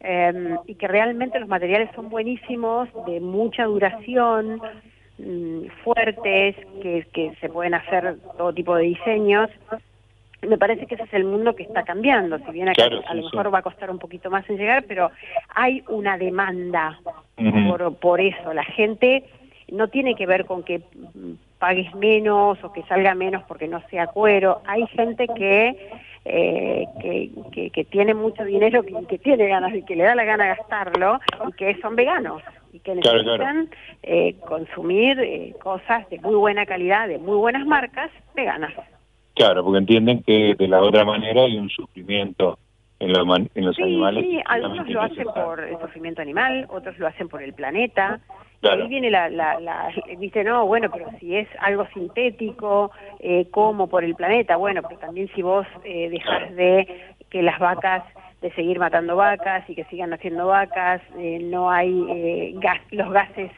eh, y que realmente los materiales son buenísimos de mucha duración mm, fuertes que, que se pueden hacer todo tipo de diseños me parece que ese es el mundo que está cambiando, si bien acá Claro, a lo sí. mejor va a costar un poquito más en llegar, pero hay una demanda por, por eso. La gente no tiene que ver con que pagues menos o que salga menos porque no sea cuero. Hay gente que eh, que, que, que tiene mucho dinero, que, que tiene ganas y que le da la gana gastarlo y que son veganos y que Claro, necesitan eh, consumir eh, cosas de muy buena calidad, de muy buenas marcas, veganas. Claro, porque entienden que de la otra manera hay un sufrimiento en, los man- en los Sí, animales. sí, algunos lo hacen por el sufrimiento animal, otros lo hacen por el planeta. Claro. Ahí viene la, la, la, dice, no, bueno, pero si es algo sintético, eh, como por el planeta, bueno, pero también si vos eh, dejas de que las vacas, de seguir matando vacas y que sigan haciendo vacas, eh, no hay eh, gas, los gases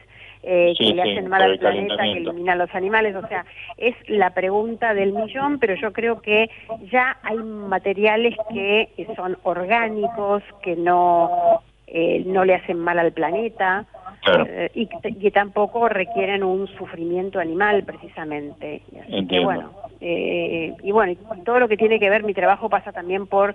eh, Sí, que le sí, hacen mal al planeta, que eliminan los animales, o sea, es la pregunta del millón, pero yo creo que ya hay materiales que son orgánicos, que no eh, no le hacen mal al planeta Claro. eh, y que- tampoco requieren un sufrimiento animal precisamente. Así que bueno, eh, y bueno, y todo lo que tiene que ver, mi trabajo pasa también por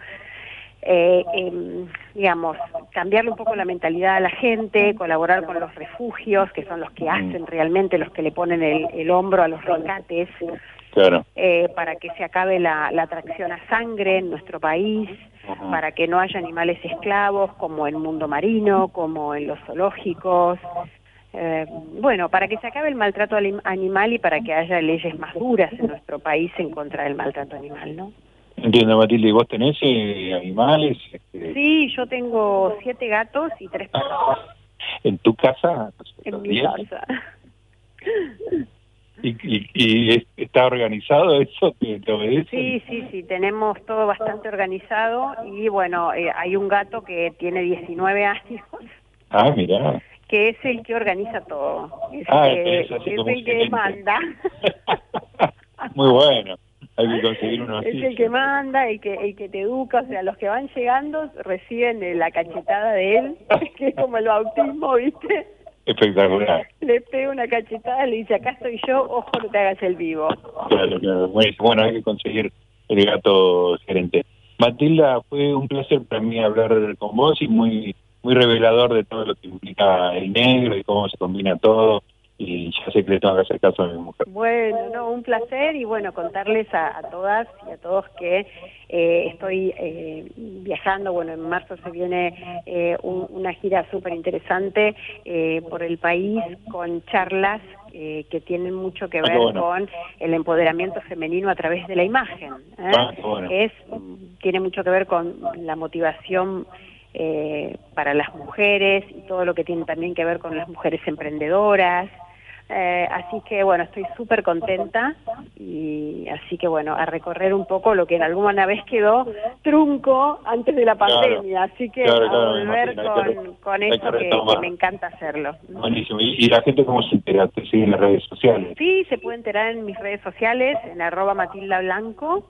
eh, em, digamos, cambiarle un poco la mentalidad a la gente, colaborar con los refugios, que son los que hacen realmente, los que le ponen el, el hombro a los rescates, Claro. eh, para que se acabe la, la atracción a sangre en nuestro país, para que no haya animales esclavos como en el mundo marino, como en los zoológicos. Eh, bueno, para que se acabe el maltrato animal y para que haya leyes más duras en nuestro país en contra del maltrato animal, ¿no? Entiendo, Matilde, ¿y vos tenés eh, animales este, Sí, yo tengo siete gatos y tres perros en tu casa? en mi ¿Bien? casa. ¿Y, y, y es- está organizado eso? ¿Te, te obedece? Sí, sí, sí, tenemos todo bastante organizado y bueno, eh, hay un gato que tiene 19 años, Ah, mirá. que es el que organiza todo, es, Ah, que- es así es como el que manda, Muy bueno. Hay que conseguir uno así. es el que manda, el que, el que te educa, o sea, los que van llegando reciben la cachetada de él, que es como el bautismo, ¿viste? Espectacular. Le pega una cachetada, le dice, acá estoy yo, ojo, no te hagas el vivo. Claro, claro. Bueno, hay que conseguir el gato gerente. Matilda, fue un placer para mí hablar con vos y muy muy revelador de todo lo que implica el negro y cómo se combina todo. Y ya sé que le tengo que hacer caso a mi mujer. Bueno, no, un placer y bueno, contarles a, a todas y a todos que eh, estoy eh, viajando, bueno, en marzo se viene eh, un- una gira súper interesante eh, por el país con charlas eh, que tienen mucho que Ah, ver bueno. con el empoderamiento femenino a través de la imagen. ¿eh? Ah, bueno. Es, tiene mucho que ver con la motivación eh, para las mujeres y todo lo que tiene también que ver con las mujeres emprendedoras. Eh, así que bueno, estoy súper contenta y así que bueno, a recorrer un poco lo que en alguna vez quedó trunco antes de la Claro. pandemia, así que Claro, a volver hay que con, con esto que, me encanta hacerlo. Buenísimo. ¿Y, y la gente cómo se entera? ¿Te sigue en las redes sociales? Sí, se puede enterar en mis redes sociales, en arroba Matilda Blanco.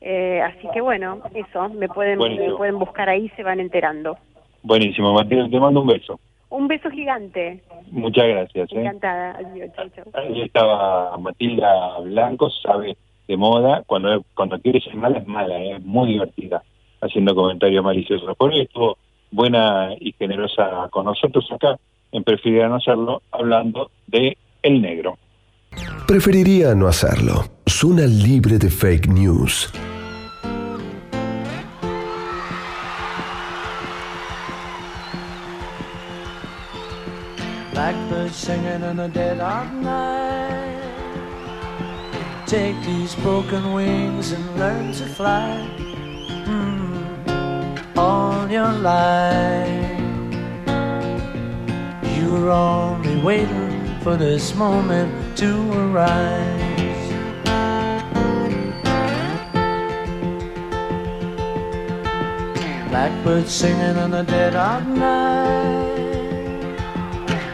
Eh, así que bueno, eso, me pueden, Buenísimo. me pueden buscar ahí, se van enterando. Buenísimo. Matilda, te mando un beso. Un beso gigante. Muchas gracias. ¿eh? Encantada. Adiós, chau, chau. Ahí estaba Matilda Blanco, sabe de moda, cuando cuando quiere ser mala es mala, ¿eh? es muy divertida, haciendo comentarios maliciosos. Por eso estuvo buena y generosa con nosotros acá, en Preferiría no hacerlo, hablando de El Negro. Preferiría no hacerlo. Zona libre de fake news. Blackbird singing in the dead of night. Take these broken wings and learn to fly mm, all your life. You were only waiting for this moment to arise. Blackbird singing in the dead of night.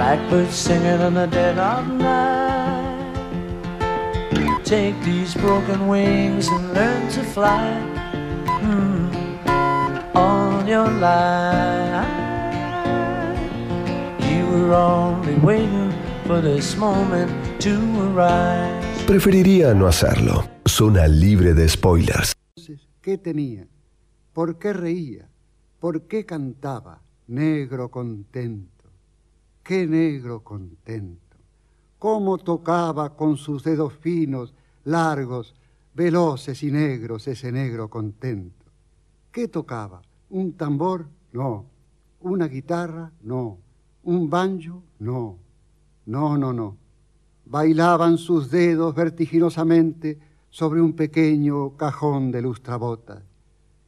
Blackbird singing in the dead of night. Take these broken wings and learn to fly mm, all your life. You were only waiting for this moment to arise. Preferiría no hacerlo. Zona libre de spoilers. ¿Qué tenía? ¿Por qué reía? ¿Por qué cantaba? Negro contento. Qué negro contento. Cómo tocaba con sus dedos finos, largos, veloces y negros ese negro contento. ¿Qué tocaba? ¿Un tambor? No. ¿Una guitarra? No. ¿Un banjo? No. No, no, no. Bailaban sus dedos vertiginosamente sobre un pequeño cajón de lustrabotas.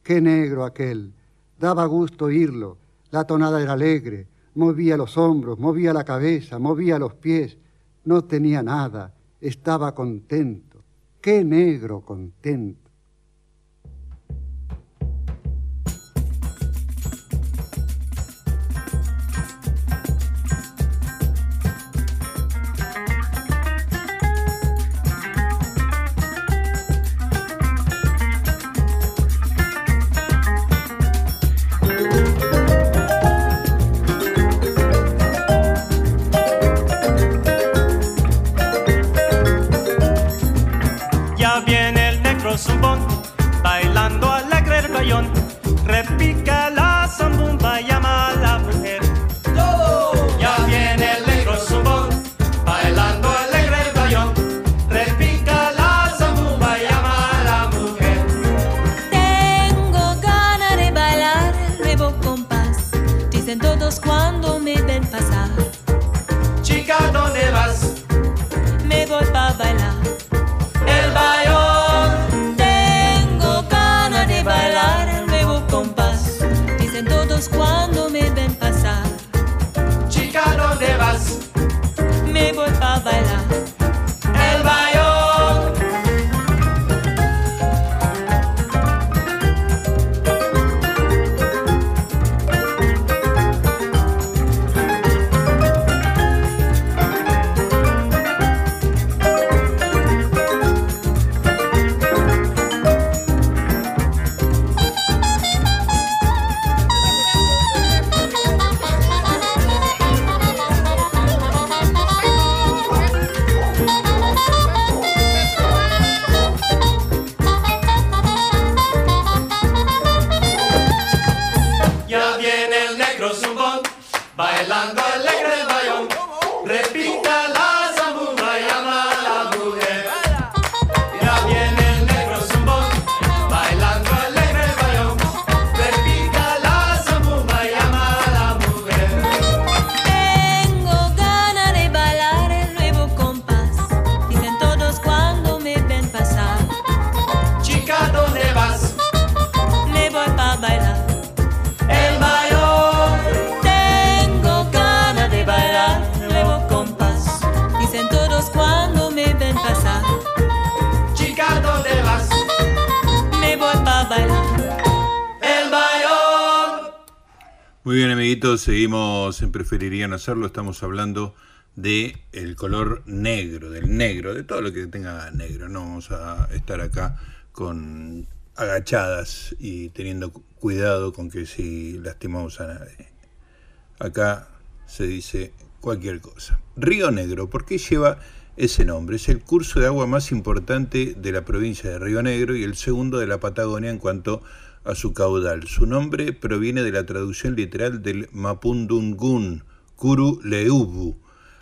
qué negro aquel. Daba gusto oírlo, la tonada era alegre, movía los hombros, movía la cabeza, movía los pies, no tenía nada, estaba contento, qué negro contento. Seguimos en Preferirían Hacerlo. Estamos hablando de el color negro, del negro, de todo lo que tenga negro. No vamos a estar acá con agachadas y teniendo cu- cuidado con que si lastimamos a nadie. Acá se dice cualquier cosa. Río Negro, ¿por qué lleva ese nombre? Es el curso de agua más importante de la provincia de Río Negro y el segundo de la Patagonia en cuanto a su caudal. Su nombre proviene de la traducción literal del mapundungun, Kuru Leubu,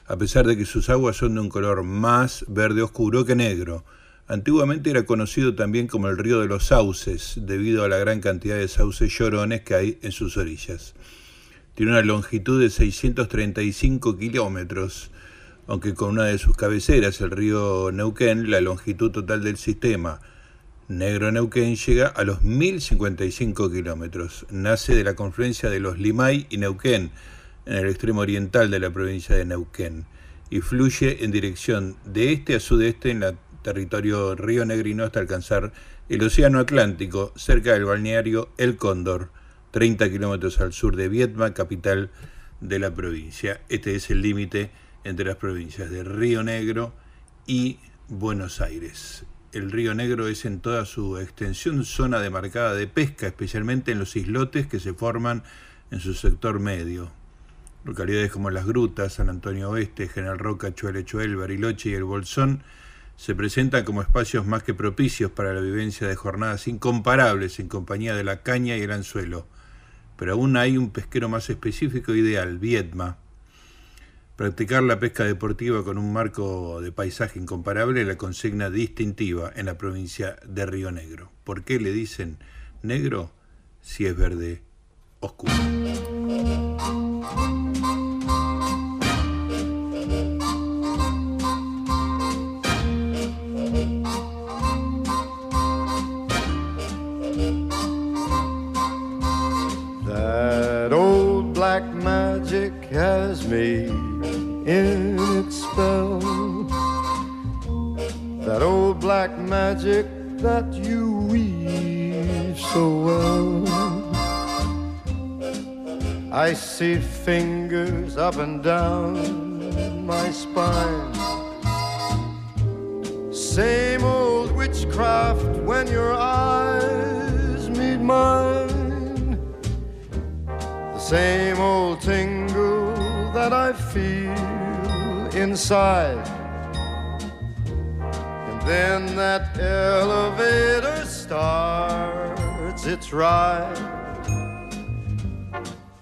a pesar de que sus aguas son de un color más verde oscuro que negro. Antiguamente era conocido también como el río de los sauces, debido a la gran cantidad de sauces llorones que hay en sus orillas. Tiene una longitud de 635 kilómetros, aunque con una de sus cabeceras, el río Neuquén, la longitud total del sistema Negro Neuquén llega a los 1055 kilómetros. Nace de la confluencia de los Limay y Neuquén, en el extremo oriental de la provincia de Neuquén, y fluye en dirección de este a sudeste en el territorio río Negrino hasta alcanzar el Océano Atlántico, cerca del balneario El Cóndor, 30 kilómetros al sur de Viedma, capital de la provincia. Este es el límite entre las provincias de Río Negro y Buenos Aires. El Río Negro es en toda su extensión zona demarcada de pesca, especialmente en los islotes que se forman en su sector medio. Localidades como Las Grutas, San Antonio Oeste, General Roca, Chuelechuel, Bariloche y El Bolsón se presentan como espacios más que propicios para la vivencia de jornadas incomparables en compañía de la caña y el anzuelo. Pero aún hay un pesquero más específico ideal, Viedma. Practicar la pesca deportiva con un marco de paisaje incomparable es la consigna distintiva en la provincia de Río Negro. ¿Por qué le dicen negro si es verde oscuro? Old black magic has in its spell. That old black magic that you weave so well. I see fingers up and down my spine. Same old witchcraft when your eyes meet mine. The same old tingle that I feel inside. And then that elevator starts its ride.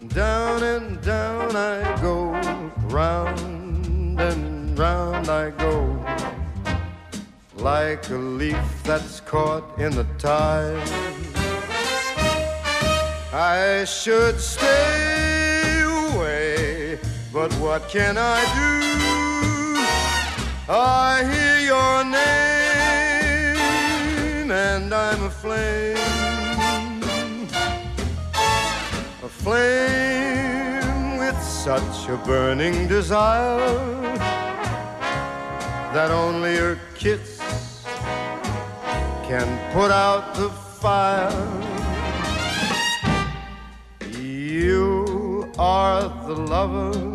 Down and down I go, round and round I go, like a leaf that's caught in the tide. I should stay but what can I do? I hear your name and I'm aflame. Aflame with such a burning desire that only your kiss can put out the fire. You are the lover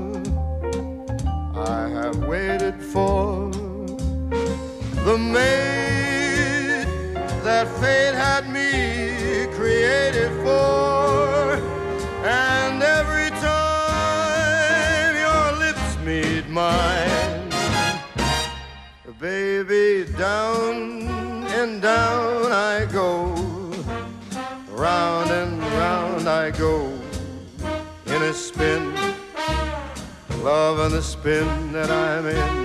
for, the maid that fate had me created for. And every time your lips meet mine, baby, down and down I go, round and round I go in a spin, love and the spin that I'm in,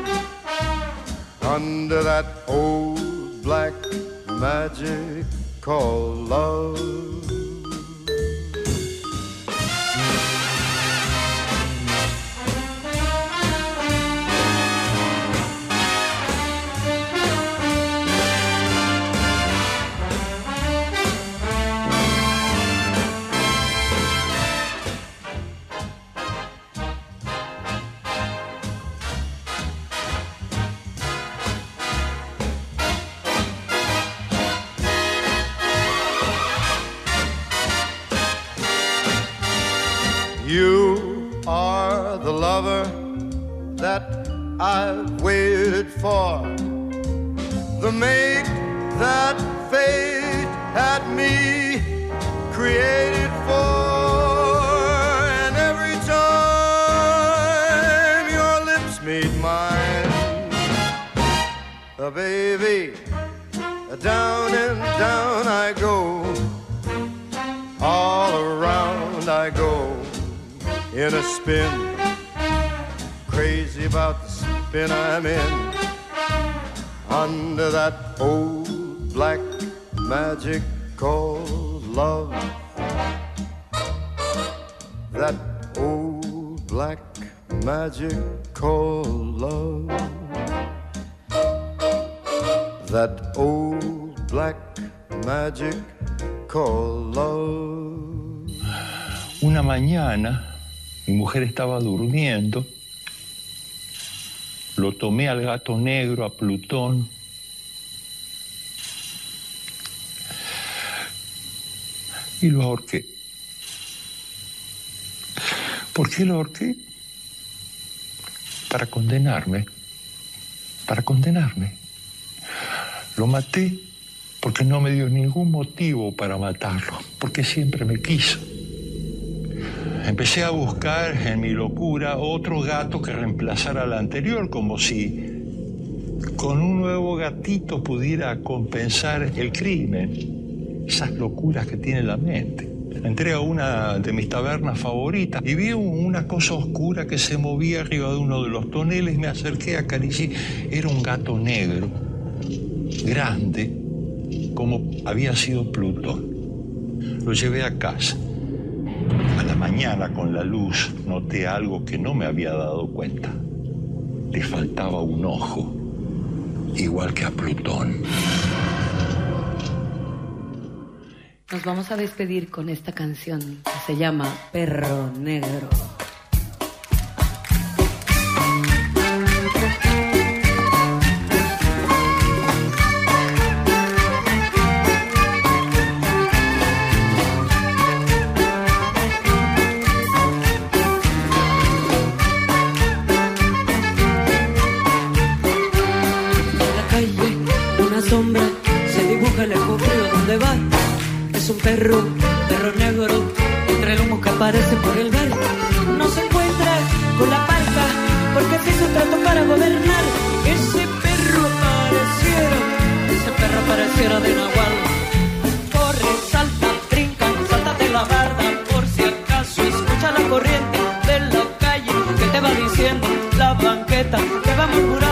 under that old black magic called love. In a spin. Crazy about the spin I'm in. Under that old black magic called love. That old black magic called love. That old black magic called love. Una mañana mi mujer estaba durmiendo, lo tomé al gato negro, a Plutón, y lo ahorqué. ¿Por qué lo ahorqué? Para condenarme, para condenarme. Lo maté porque no me dio ningún motivo para matarlo, porque siempre me quiso. Empecé a buscar en mi locura otro gato que reemplazara al anterior, como si con un nuevo gatito pudiera compensar el crimen, esas locuras que tiene la mente. Entré a una de mis tabernas favoritas y vi una cosa oscura que se movía arriba de uno de los toneles. Me acerqué, acaricié. Era un gato negro, grande, como había sido Plutón. Lo llevé a casa. Mañana con la luz noté algo que no me había dado cuenta. Le faltaba un ojo, igual que a Plutón. Nos vamos a despedir con esta canción que se llama Perro Negro. Perro, perro negro, entre el humo que aparece por el bar. No se encuentra con la palca, porque se hizo trato para gobernar. Ese perro pareciera, ese perro pareciera de Nahual. Corre, salta, brinca, salta de la barda, por si acaso escucha la corriente de la calle que te va diciendo la banqueta que va murmurando las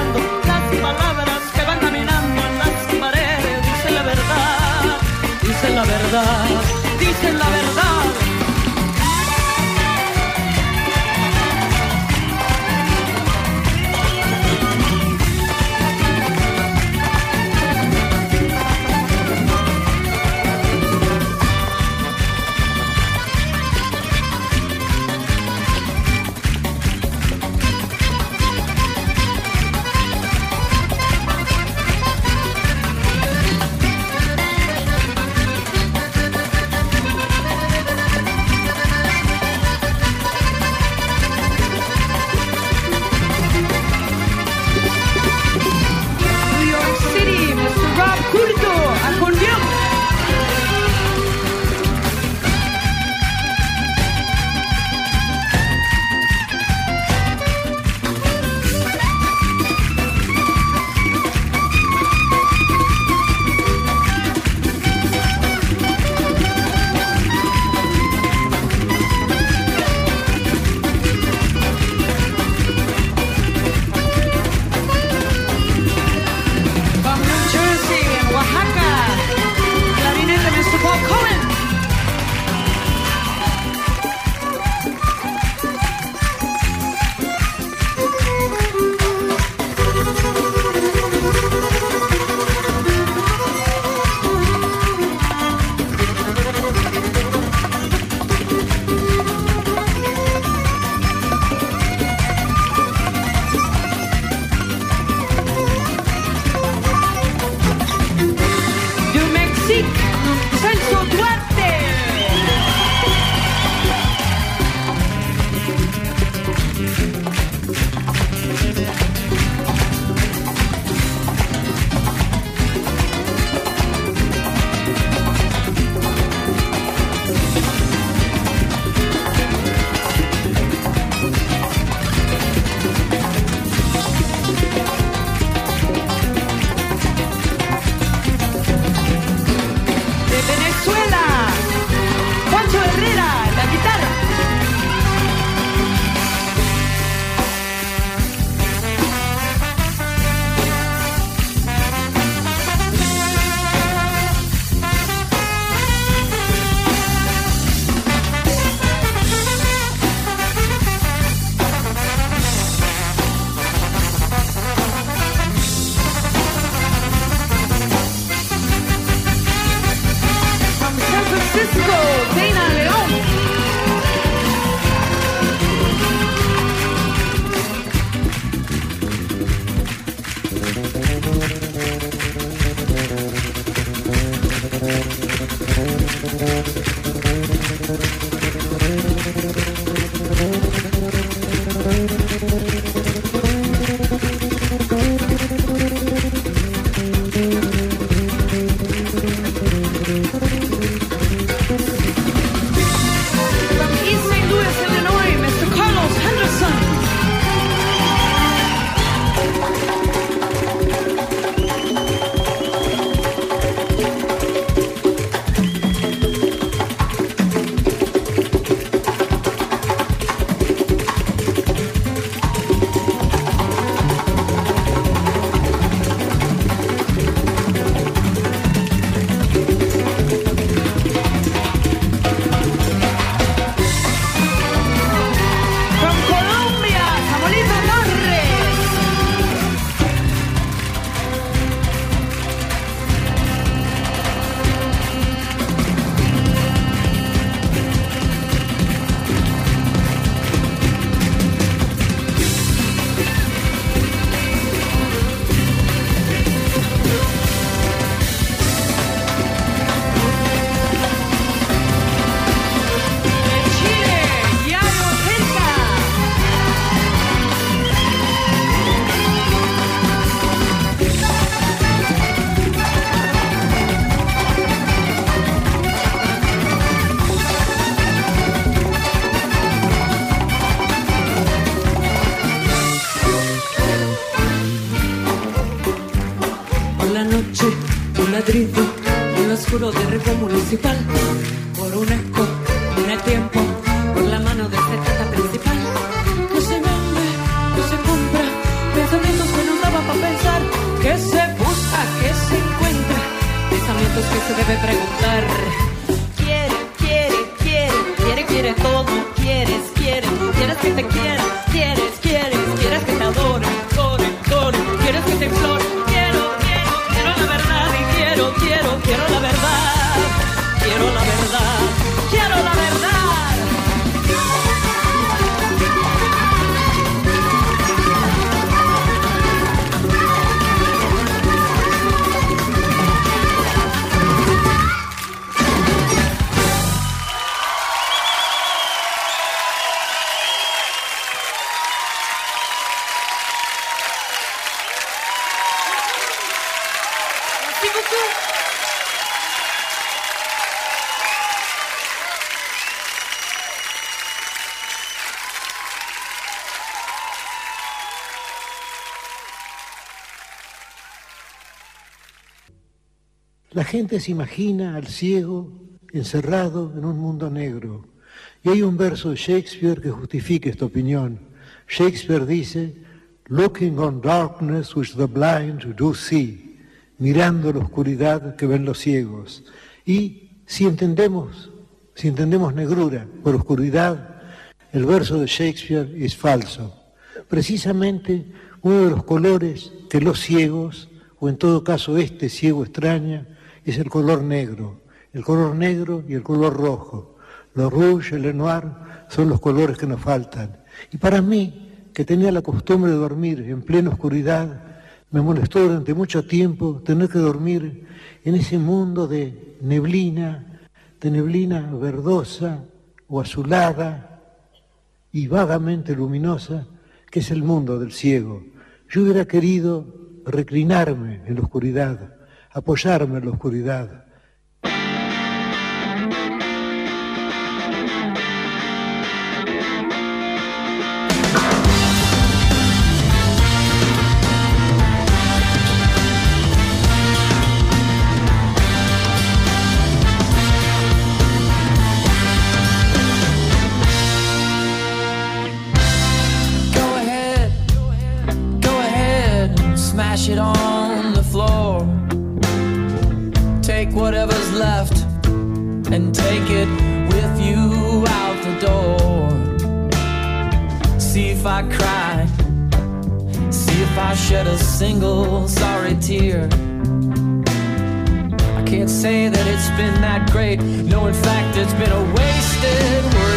ladrido en lo oscuro de río municipal. Por un eco, en el tiempo, por la mano de secreta principal. Que se vende, que se compra, pensamientos que no daba para pensar. Que se busca, que se encuentra, pensamientos que se debe preguntar. Quiere, quiere, quiere, quiere, quiere todo. Quieres, quieres, quieres que te quiera. Quieres, gente se imagina al ciego encerrado en un mundo negro. Y hay un verso de Shakespeare que justifica esta opinión. Shakespeare dice, Looking on darkness which the blind do see, mirando la oscuridad que ven los ciegos. Y si entendemos, si entendemos negrura por oscuridad, el verso de Shakespeare es falso. Precisamente uno de los colores que los ciegos, o en todo caso este ciego extraña, es el color negro. El color negro y el color rojo. Los rouge el noir son los colores que nos faltan. Y para mí, que tenía la costumbre de dormir en plena oscuridad, me molestó durante mucho tiempo tener que dormir en ese mundo de neblina, de neblina verdosa o azulada y vagamente luminosa, que es el mundo del ciego. Yo hubiera querido reclinarme en la oscuridad, apoyarme en la oscuridad. And take it with you out the door. See if I cry, see if I shed a single sorry tear. I can't say that it's been that great. No, in fact, it's been a wasted, worried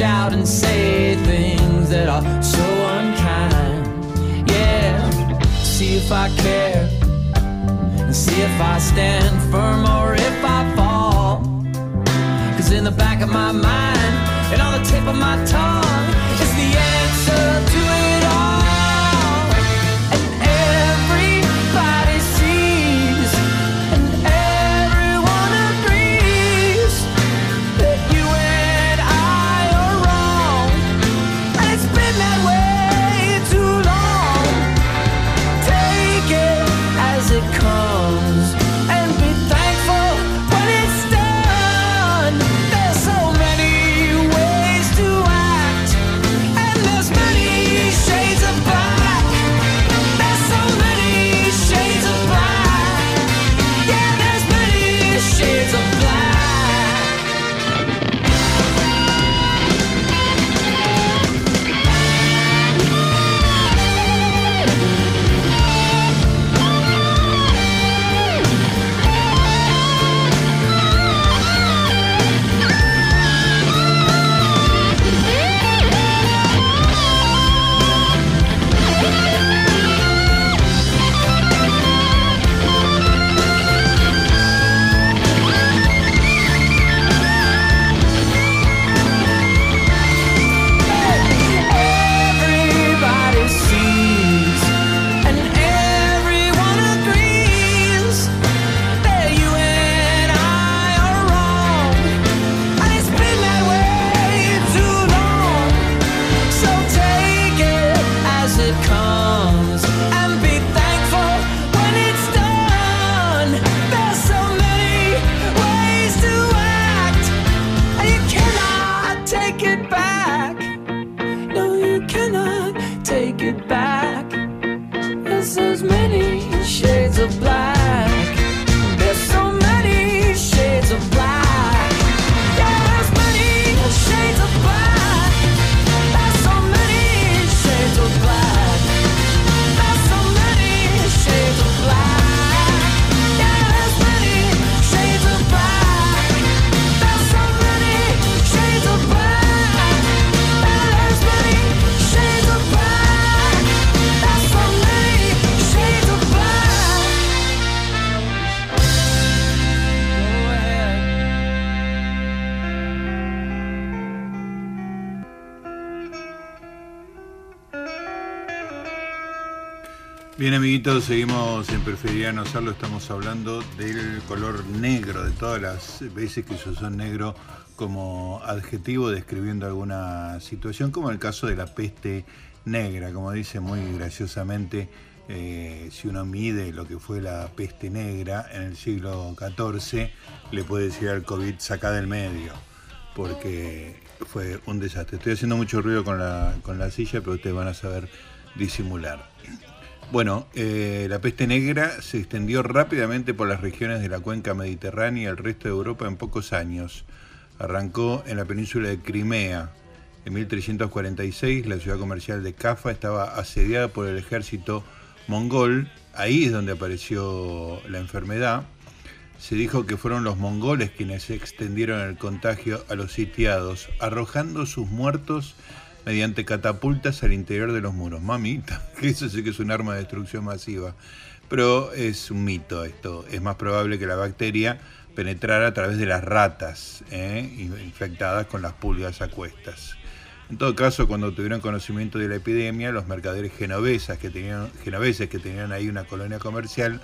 shout and say things that are so unkind. Yeah. See if I care. And see if I stand firm or if I fall. Cause in the back of my mind and on the tip of my tongue Bien, amiguitos, seguimos en Preferiría no. Estamos hablando del color negro, de todas las veces que se usó negro como adjetivo describiendo alguna situación, como el caso de la peste negra, como dice muy graciosamente, eh, si uno mide lo que fue la peste negra en el siglo XIV, le puede decir al COVID saca del medio, porque fue un desastre. Estoy haciendo mucho ruido con la, con la silla, pero ustedes van a saber disimular. Bueno, eh, la peste negra se extendió rápidamente por las regiones de la cuenca mediterránea y el resto de Europa en pocos años. Arrancó en la península de Crimea. En 1346 la ciudad comercial de Cafa estaba asediada por el ejército mongol. Ahí es donde apareció la enfermedad. Se dijo que fueron los mongoles quienes extendieron el contagio a los sitiados, arrojando sus muertos mediante catapultas al interior de los muros. Mamita, eso sí que es un arma de destrucción masiva. Pero es un mito esto. Es más probable que la bacteria penetrara a través de las ratas ¿eh? infectadas con las pulgas a cuestas. En todo caso, cuando tuvieron conocimiento de la epidemia, los mercaderes genovesas que tenían, genoveses que tenían ahí una colonia comercial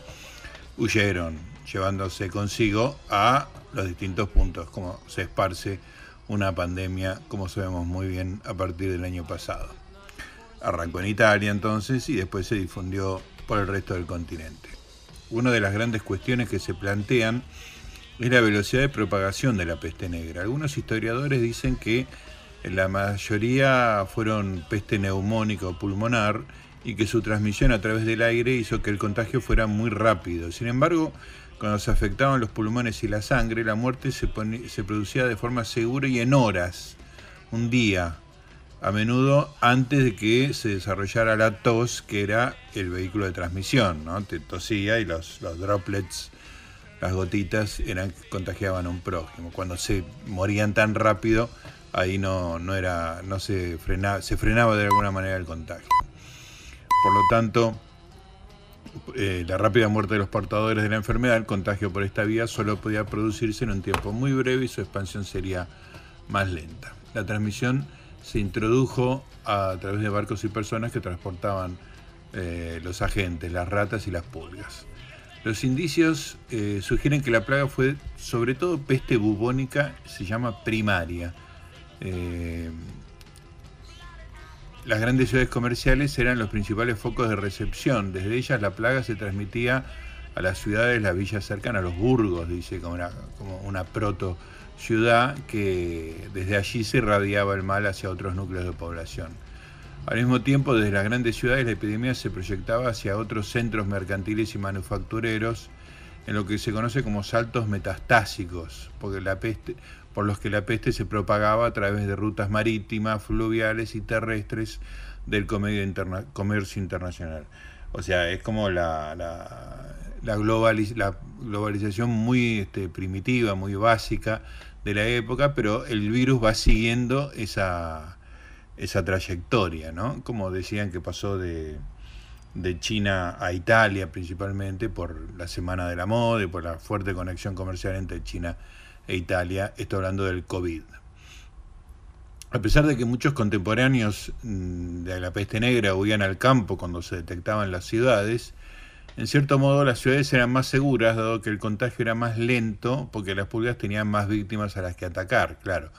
huyeron, llevándose consigo a los distintos puntos, como se esparce una pandemia, como sabemos muy bien, a partir del año pasado. Arrancó en Italia entonces y después se difundió por el resto del continente. Una de las grandes cuestiones que se plantean es la velocidad de propagación de la peste negra. Algunos historiadores dicen que la mayoría fueron peste neumónica o pulmonar y que su transmisión a través del aire hizo que el contagio fuera muy rápido. Sin embargo, cuando se afectaban los pulmones y la sangre, la muerte se, se producía de forma segura y en horas, un día, a menudo antes de que se desarrollara la tos, que era el vehículo de transmisión, ¿no? Te tosía y los, los droplets, las gotitas, eran, contagiaban a un prójimo. Cuando se morían tan rápido, ahí no, no, era, no se, frenaba, se frenaba de alguna manera el contagio. Por lo tanto, eh, la rápida muerte de los portadores de la enfermedad, el contagio por esta vía solo podía producirse en un tiempo muy breve y su expansión sería más lenta. La transmisión se introdujo a, través de barcos y personas que transportaban eh, los agentes, las ratas y las pulgas. Los indicios eh, sugieren que la plaga fue sobre todo peste bubónica, se llama primaria. Las grandes ciudades comerciales eran los principales focos de recepción. Desde ellas la plaga se transmitía a las ciudades, las villas cercanas, a los burgos, dice, como una, como una proto ciudad que desde allí se irradiaba el mal hacia otros núcleos de población. Al mismo tiempo, desde las grandes ciudades la epidemia se proyectaba hacia otros centros mercantiles y manufactureros en lo que se conoce como saltos metastásicos, porque la peste, por los que la peste se propagaba a través de rutas marítimas, fluviales y terrestres del comercio internacional. O sea, es como la, la, la, globalización muy este, primitiva, muy básica de la época, pero el virus va siguiendo esa, trayectoria, ¿no? Como decían que pasó de, de China a Italia principalmente por la Semana de la Moda y por la fuerte conexión comercial entre China y e Italia, estoy hablando del COVID. A pesar de que muchos contemporáneos mm, de la peste negra huían al campo cuando se detectaban las ciudades, en cierto modo las ciudades eran más seguras, dado que el contagio era más lento, porque las pulgas tenían más víctimas a las que atacar, claro.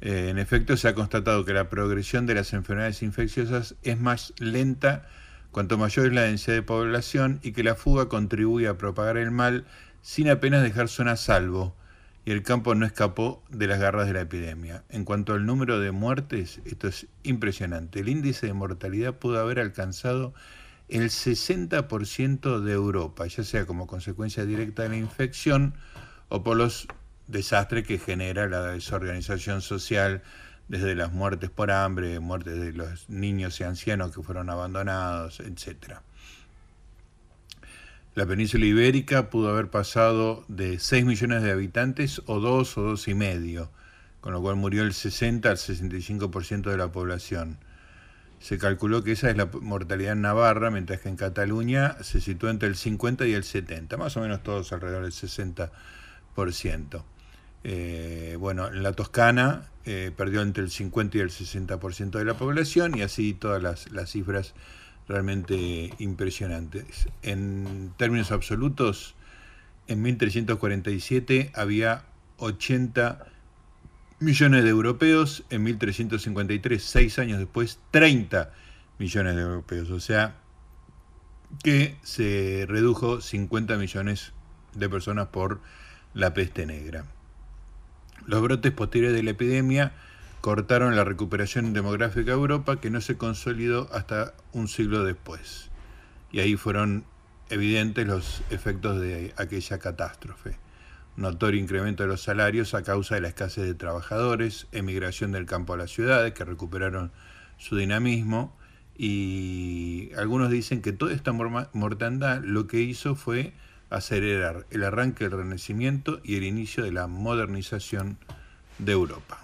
Eh, en efecto, se ha constatado que la progresión de las enfermedades infecciosas es más lenta cuanto mayor es la densidad de población y que la fuga contribuye a propagar el mal sin apenas dejar zona salvo, y el campo no escapó de las garras de la epidemia. En cuanto al número de muertes, esto es impresionante. El índice de mortalidad pudo haber alcanzado el 60% de Europa, ya sea como consecuencia directa de la infección o por los desastres que genera la desorganización social, desde las muertes por hambre, muertes de los niños y ancianos que fueron abandonados, etcétera. La península ibérica pudo haber pasado de 6 millones de habitantes o 2 o 2 y medio, con lo cual murió el 60 al 65% de la población. Se calculó que esa es la mortalidad en Navarra, mientras que en Cataluña se situó entre el 50 y el 70, más o menos todos alrededor del 60%. Eh, bueno, en la Toscana eh, perdió entre el 50 y el 60% de la población y así todas las cifras realmente impresionantes. En términos absolutos, en 1347 había 80 millones de europeos, en 1353, seis años después, 30 millones de europeos, o sea que se redujo 50 millones de personas por la peste negra. Los brotes posteriores de la epidemia cortaron la recuperación demográfica de Europa que no se consolidó hasta un siglo después. Y ahí fueron evidentes los efectos de aquella catástrofe. Notorio incremento de los salarios a causa de la escasez de trabajadores, emigración del campo a las ciudades que recuperaron su dinamismo y algunos dicen que toda esta mortandad lo que hizo fue acelerar el arranque del Renacimiento y el inicio de la modernización de Europa.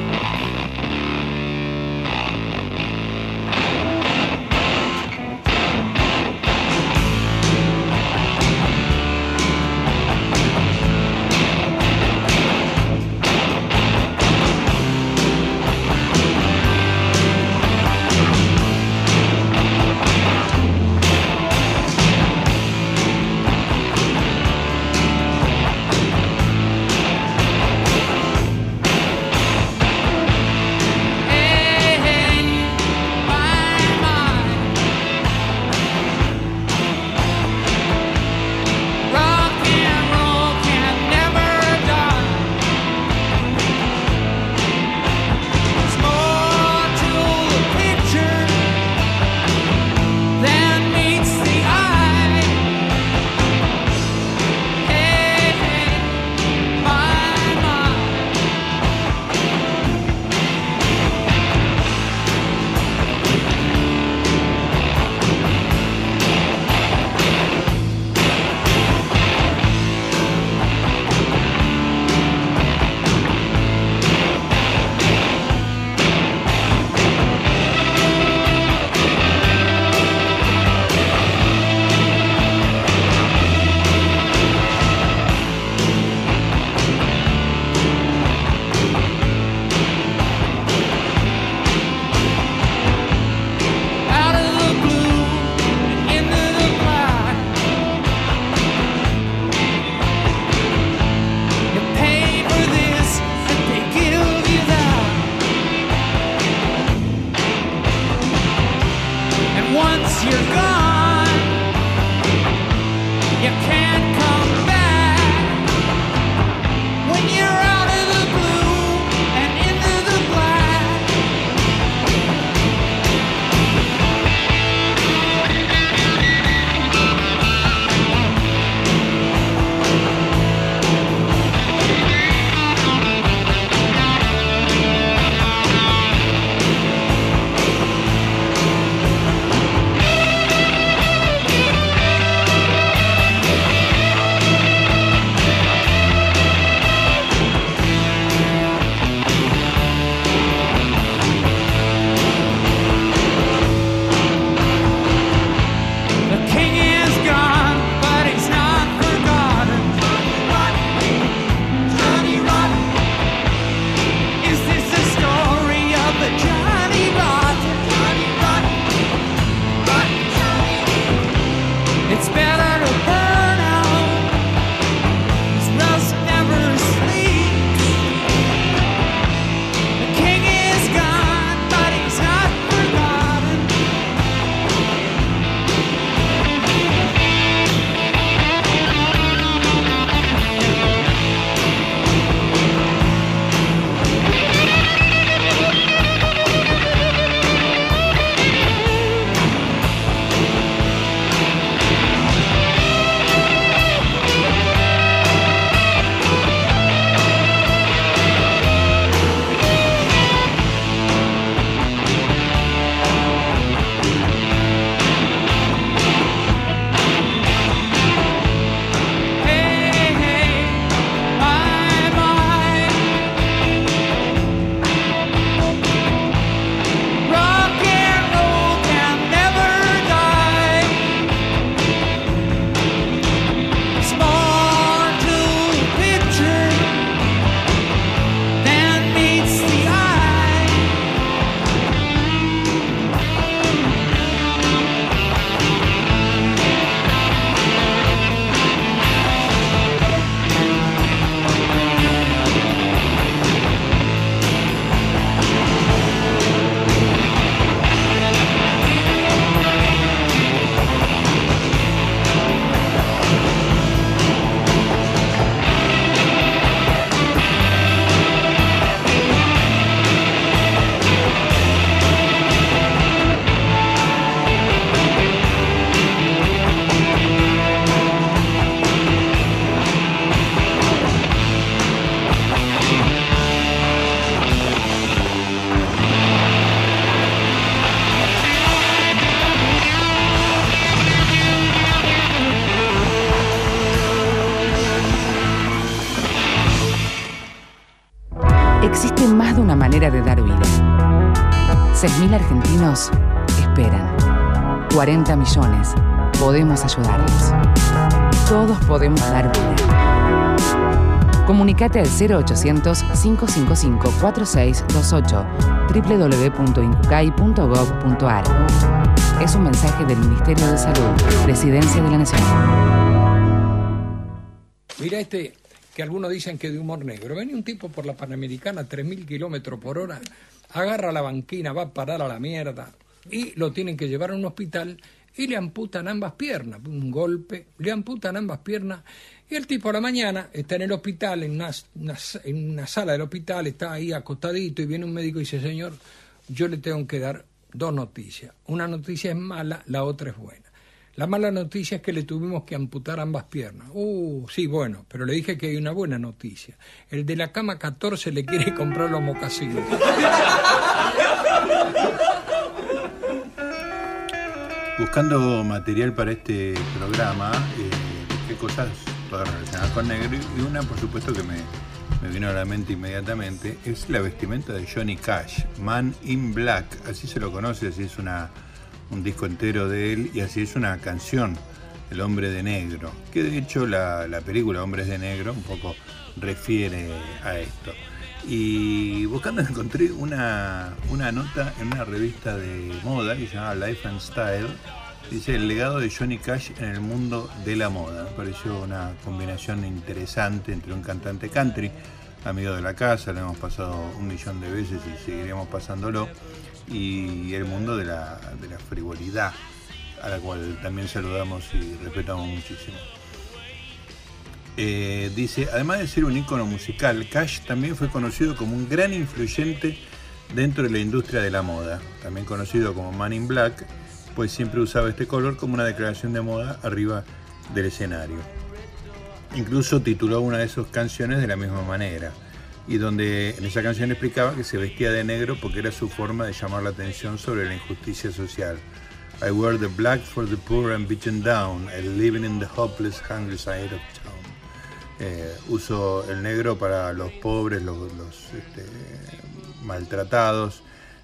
6.000 argentinos esperan. 40 millones. Podemos ayudarlos. Todos podemos dar vida. Comunicate al 0800-555-4628 www.incucay.gov.ar Es un mensaje del Ministerio de Salud, Presidencia de la Nación. Mira este, que algunos dicen que de humor negro. Venía un tipo por la Panamericana a 3.000 kilómetros por hora, agarra la banquina, va a parar a la mierda y lo tienen que llevar a un hospital y le amputan ambas piernas, un golpe, le amputan ambas piernas y el tipo a la mañana está en el hospital, en una, una- en una sala del hospital, está ahí acostadito y viene un médico y dice, señor, yo le tengo que dar dos noticias. Una noticia es mala, la otra es buena. La mala noticia es que le tuvimos que amputar ambas piernas. Uh, sí, bueno, pero le dije que hay una buena noticia. El de la cama 14 le quiere comprar los mocasines. Buscando material para este programa, eh, cosas todas relacionadas con negro y una, por supuesto, que me, me vino a la mente inmediatamente es la vestimenta de Johnny Cash, Man in Black, así se lo conoce, así es una, un disco entero de él y así es una canción, El hombre de negro, que de hecho la, la película Hombres de Negro un poco refiere a esto. Y buscando encontré una, una nota en una revista de moda que se llama Life and Style. Dice el legado de Johnny Cash en el mundo de la moda. Me pareció una combinación interesante entre un cantante country, amigo de la casa, lo hemos pasado un millón de veces y seguiremos pasándolo, y el mundo de la, frivolidad, a la cual también saludamos y respetamos muchísimo. Eh, dice, además de ser un ícono musical, Cash también fue conocido como un gran influyente dentro de la industria de la moda, también conocido como Man in Black, pues siempre usaba este color como una declaración de moda arriba del escenario. Incluso tituló una de sus canciones de la misma manera, y donde en esa canción explicaba que se vestía de negro porque era su forma de llamar la atención sobre la injusticia social. I wear the black for the poor and beaten down, and living in the hopeless, hungry side of town. Eh, uso el negro para los pobres, los, los, este, maltratados,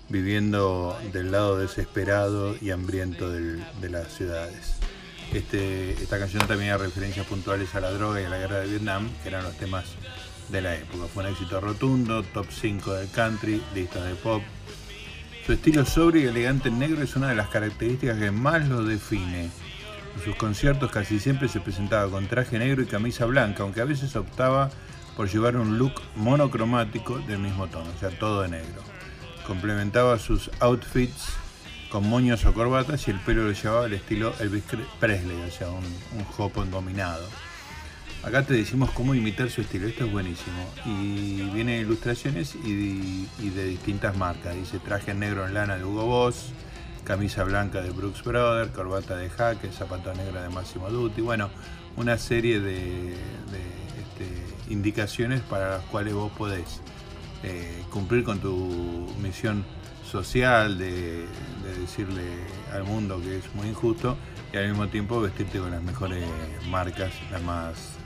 viviendo del lado desesperado y hambriento del- de las ciudades. Este, esta canción también hay referencias puntuales a la droga y a la guerra de Vietnam, que eran los temas de la época. Fue un éxito rotundo, top 5 del country, listas de pop. Su estilo sobrio y elegante negro es una de las características que más lo define. En sus conciertos casi siempre se presentaba con traje negro y camisa blanca, aunque a veces optaba por llevar un look monocromático del mismo tono, o sea, todo de negro. Complementaba sus outfits con moños o corbatas y el pelo lo llevaba al estilo Elvis Presley, o sea, un, un jopo engominado. Acá te decimos cómo imitar su estilo, esto es buenísimo. Y viene ilustraciones y, y de distintas marcas. Dice traje negro en lana de Hugo Boss, camisa blanca de Brooks Brothers, corbata de Jaque, zapato negro de Máximo Dutti. Bueno, una serie de, este, indicaciones para las cuales vos podés eh, cumplir con tu misión social de decirle al mundo que es muy injusto y al mismo tiempo vestirte con las mejores marcas, las más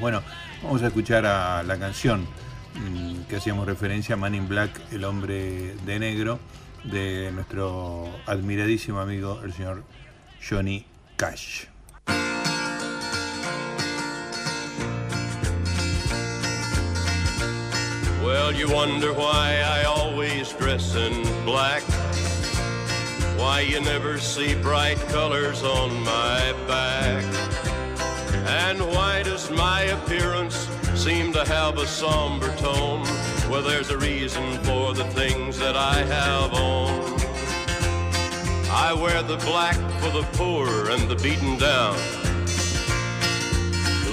Bueno, vamos a escuchar a la canción mm, que hacíamos referencia, Man in Black, el hombre de negro, de nuestro admiradísimo amigo, el señor Johnny Cash. Well, you wonder why I always dress in black. Why you never see bright colors on my back. And why does my appearance seem to have a somber tone? Well, there's a reason for the things that I have on. I wear the black for the poor and the beaten down.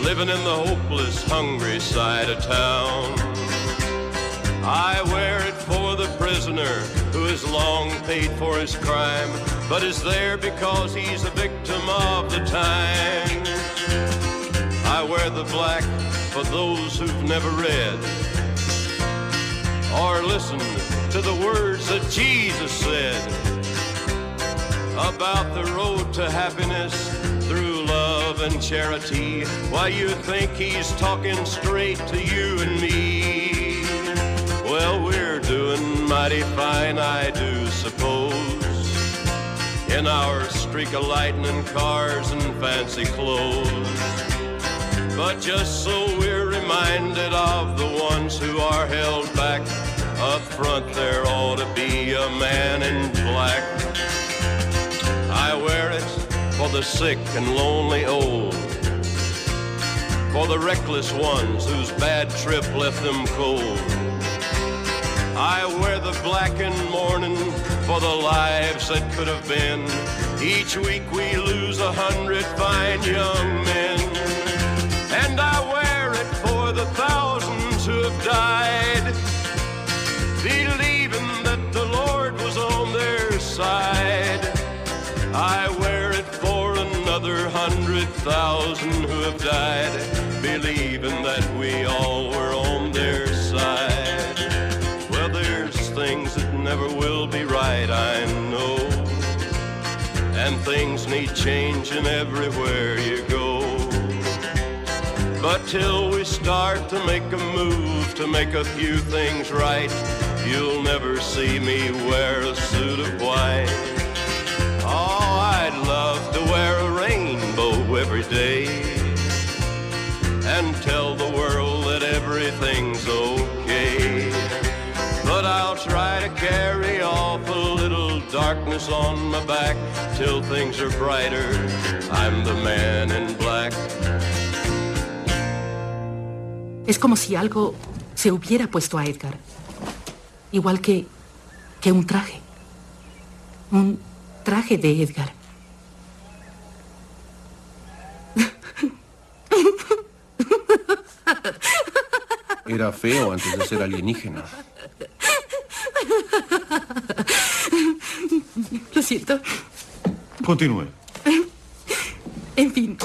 Living in the hopeless, hungry side of town. I wear it for the prisoner who has long paid for his crime, but is there because he's a victim of the time. I wear the black for those who've never read or listened to the words that Jesus said about the road to happiness through love and charity. Why you think he's talking straight to you and me? Well, we're doing mighty fine, I do suppose. In our streak of lightning cars and fancy clothes. But just so we're reminded of the ones who are held back, up front there ought to be a man in black. I wear it for the sick and lonely old. For the reckless ones whose bad trip left them cold. I wear the blackened mourning for the lives that could have been. Each week we lose a hundred fine young men. And I wear it for the thousands who have died, believing that the Lord was on their side. I wear it for another hundred thousand who have died, believing that we all were on their side. Well, there's things that never will be right, I know. And things need changing everywhere you go. But till we start to make a move to make a few things right, you'll never see me wear a suit of white. Oh, I'd love to wear a rainbow every day and tell the world that everything's okay. But I'll try to carry off a little darkness on my back till things are brighter. I'm the man in black. Es como si algo se hubiera puesto a Edgar. Igual que, que un traje. Un traje de Edgar. Era feo antes de ser alienígena. Lo siento. Continúe. En fin,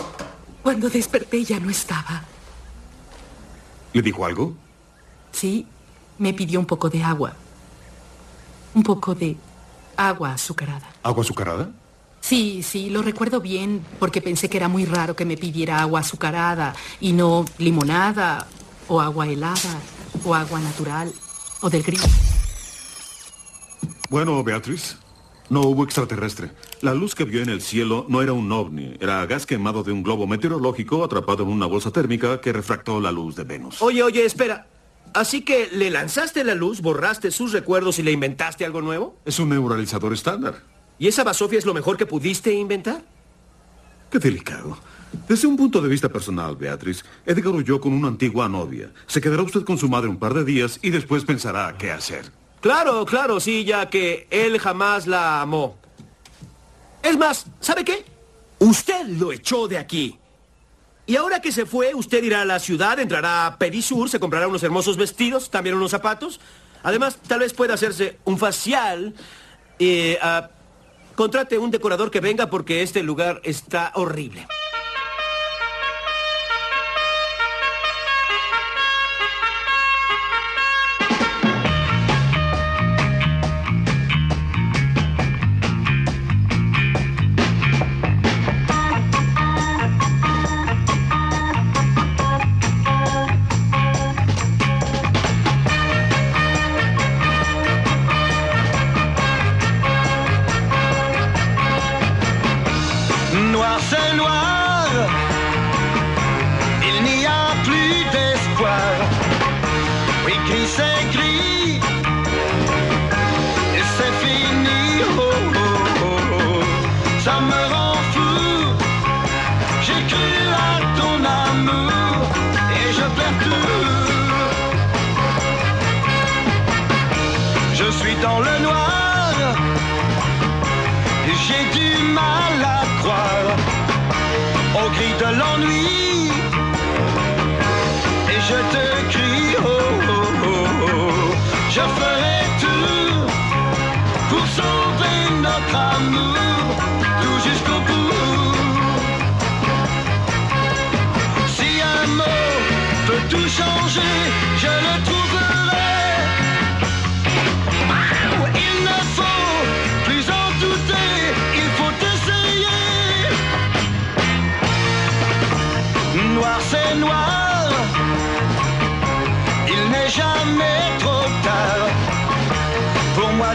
cuando desperté ya no estaba. ¿Le dijo algo? Sí, me pidió un poco de agua. Un poco de agua azucarada. ¿Agua azucarada? Sí, sí, lo recuerdo bien, porque pensé que era muy raro que me pidiera agua azucarada y no limonada o agua helada o agua natural o del grifo. Bueno, Beatriz, no hubo extraterrestre. La luz que vio en el cielo no era un ovni, era gas quemado de un globo meteorológico atrapado en una bolsa térmica que refractó la luz de Venus. Oye, oye, espera. Así que le lanzaste la luz, borraste sus recuerdos y le inventaste algo nuevo. Es un neuralizador estándar. ¿Y esa basofia es lo mejor que pudiste inventar? Qué delicado. Desde un punto de vista personal, Beatriz, Edgar huyó con una antigua novia. Se quedará usted con su madre un par de días y después pensará qué hacer. Claro, claro, sí, ya que él jamás la amó. Es más, ¿sabe qué? Usted lo echó de aquí. Y ahora que se fue, usted irá a la ciudad, entrará a Perisur, se comprará unos hermosos vestidos, también unos zapatos. Además, tal vez pueda hacerse un facial. y ah, contrate un decorador que venga porque este lugar está horrible.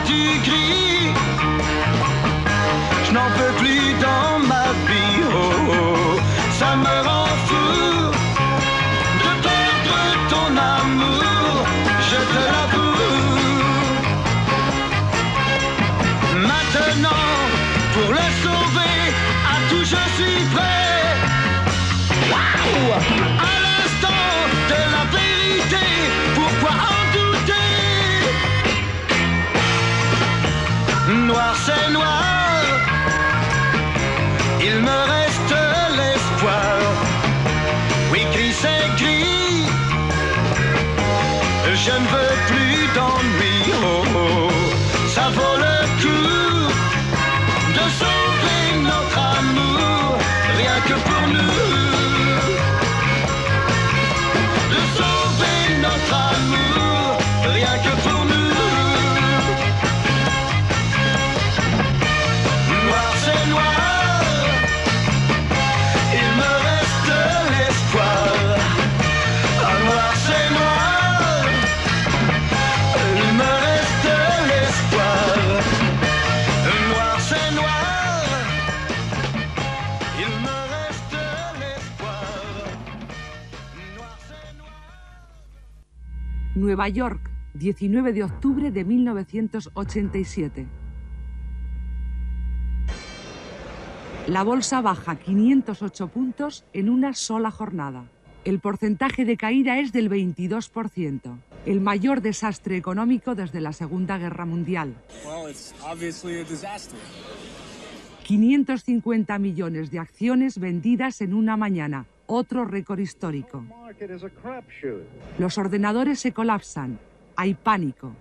tu cries. Je n'en peux plus. Nueva York, 19 de octubre de 1987. La bolsa baja 508 puntos en una sola jornada. El porcentaje de caída es del 22%, el mayor desastre económico desde la Segunda Guerra Mundial. Well, it's obviously a disaster. 550 millones de acciones vendidas en una mañana, otro récord histórico. Los ordenadores se colapsan, hay pánico.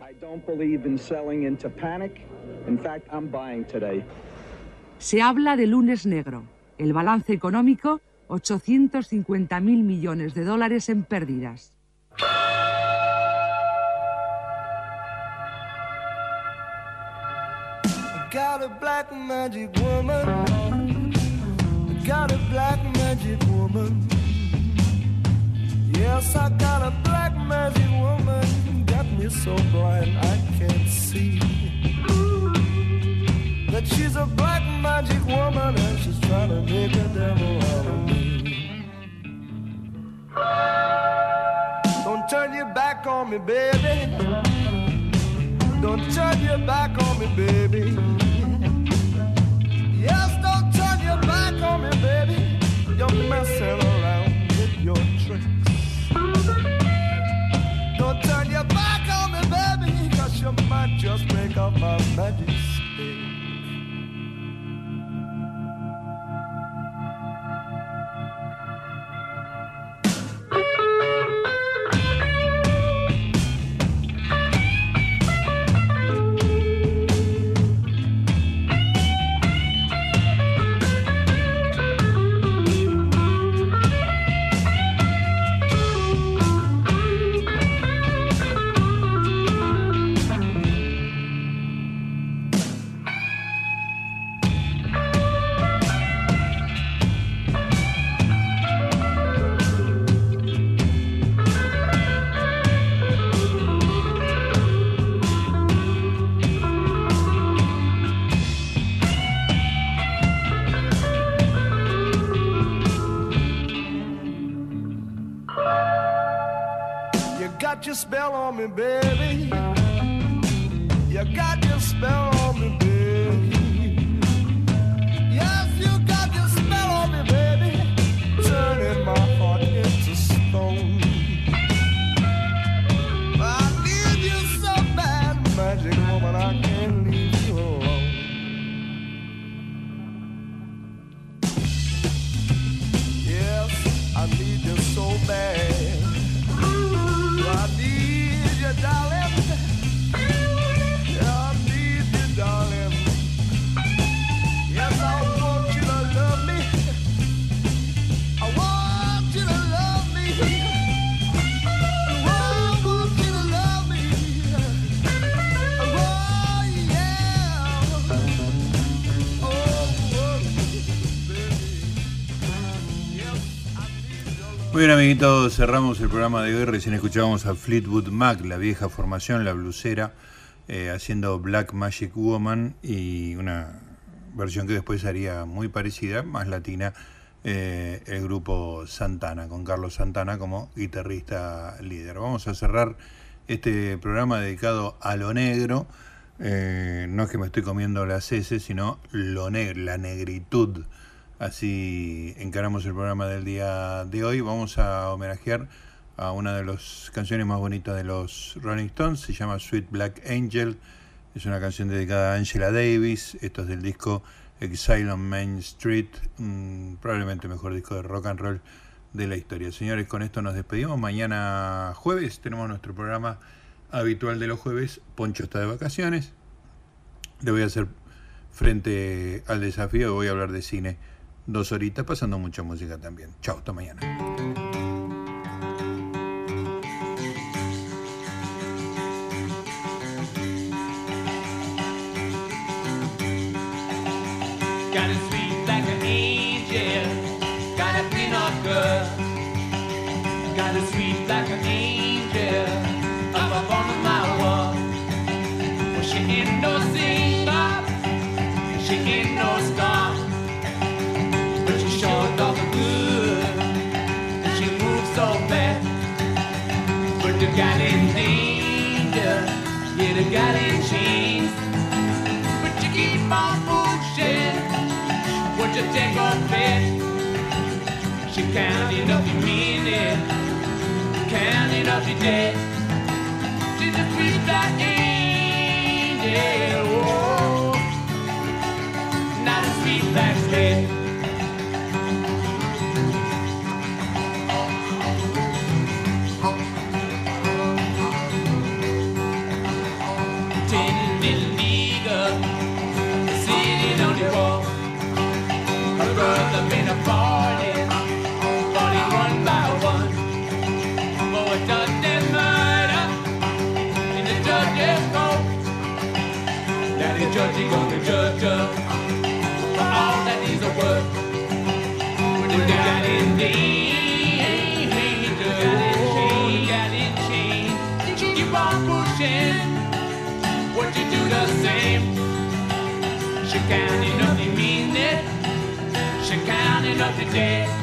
I don't believe in selling into panic. In fact, I'm buying today. Se habla de lunes negro. El balance económico, 850 mil millones de dólares en pérdidas. Got a black magic woman. Got a black magic woman. Yes, I got a black magic woman. Got me so blind I can't see. That she's a black magic woman and she's trying to make a devil out of me. Don't turn your back on me, baby. Don't turn your back on me, baby. Yes, just break up my magic me, baby. Bien, amiguitos, cerramos el programa de hoy. Recién escuchábamos a Fleetwood Mac, la vieja formación, la blusera, eh, haciendo Black Magic Woman y una versión que después haría muy parecida, más latina, eh, el grupo Santana, con Carlos Santana como guitarrista líder. Vamos a cerrar este programa dedicado a lo negro. Eh, no es que me estoy comiendo las heces, sino lo negro, la negritud. Así encaramos el programa del día de hoy. Vamos a homenajear a una de las canciones más bonitas de los Rolling Stones, se llama Sweet Black Angel. Es una canción dedicada a Angela Davis. Esto es del disco Exile on Main Street, probablemente el mejor disco de rock and roll de la historia. Señores, con esto nos despedimos. Mañana jueves tenemos nuestro programa habitual de los jueves. Poncho está de vacaciones. Le voy a hacer frente al desafío, voy a hablar de cine dos horitas, pasando mucha música también. Chao, hasta mañana. take a bitch. She counted up your minutes, counting up your days. She's a freestyle. Not today.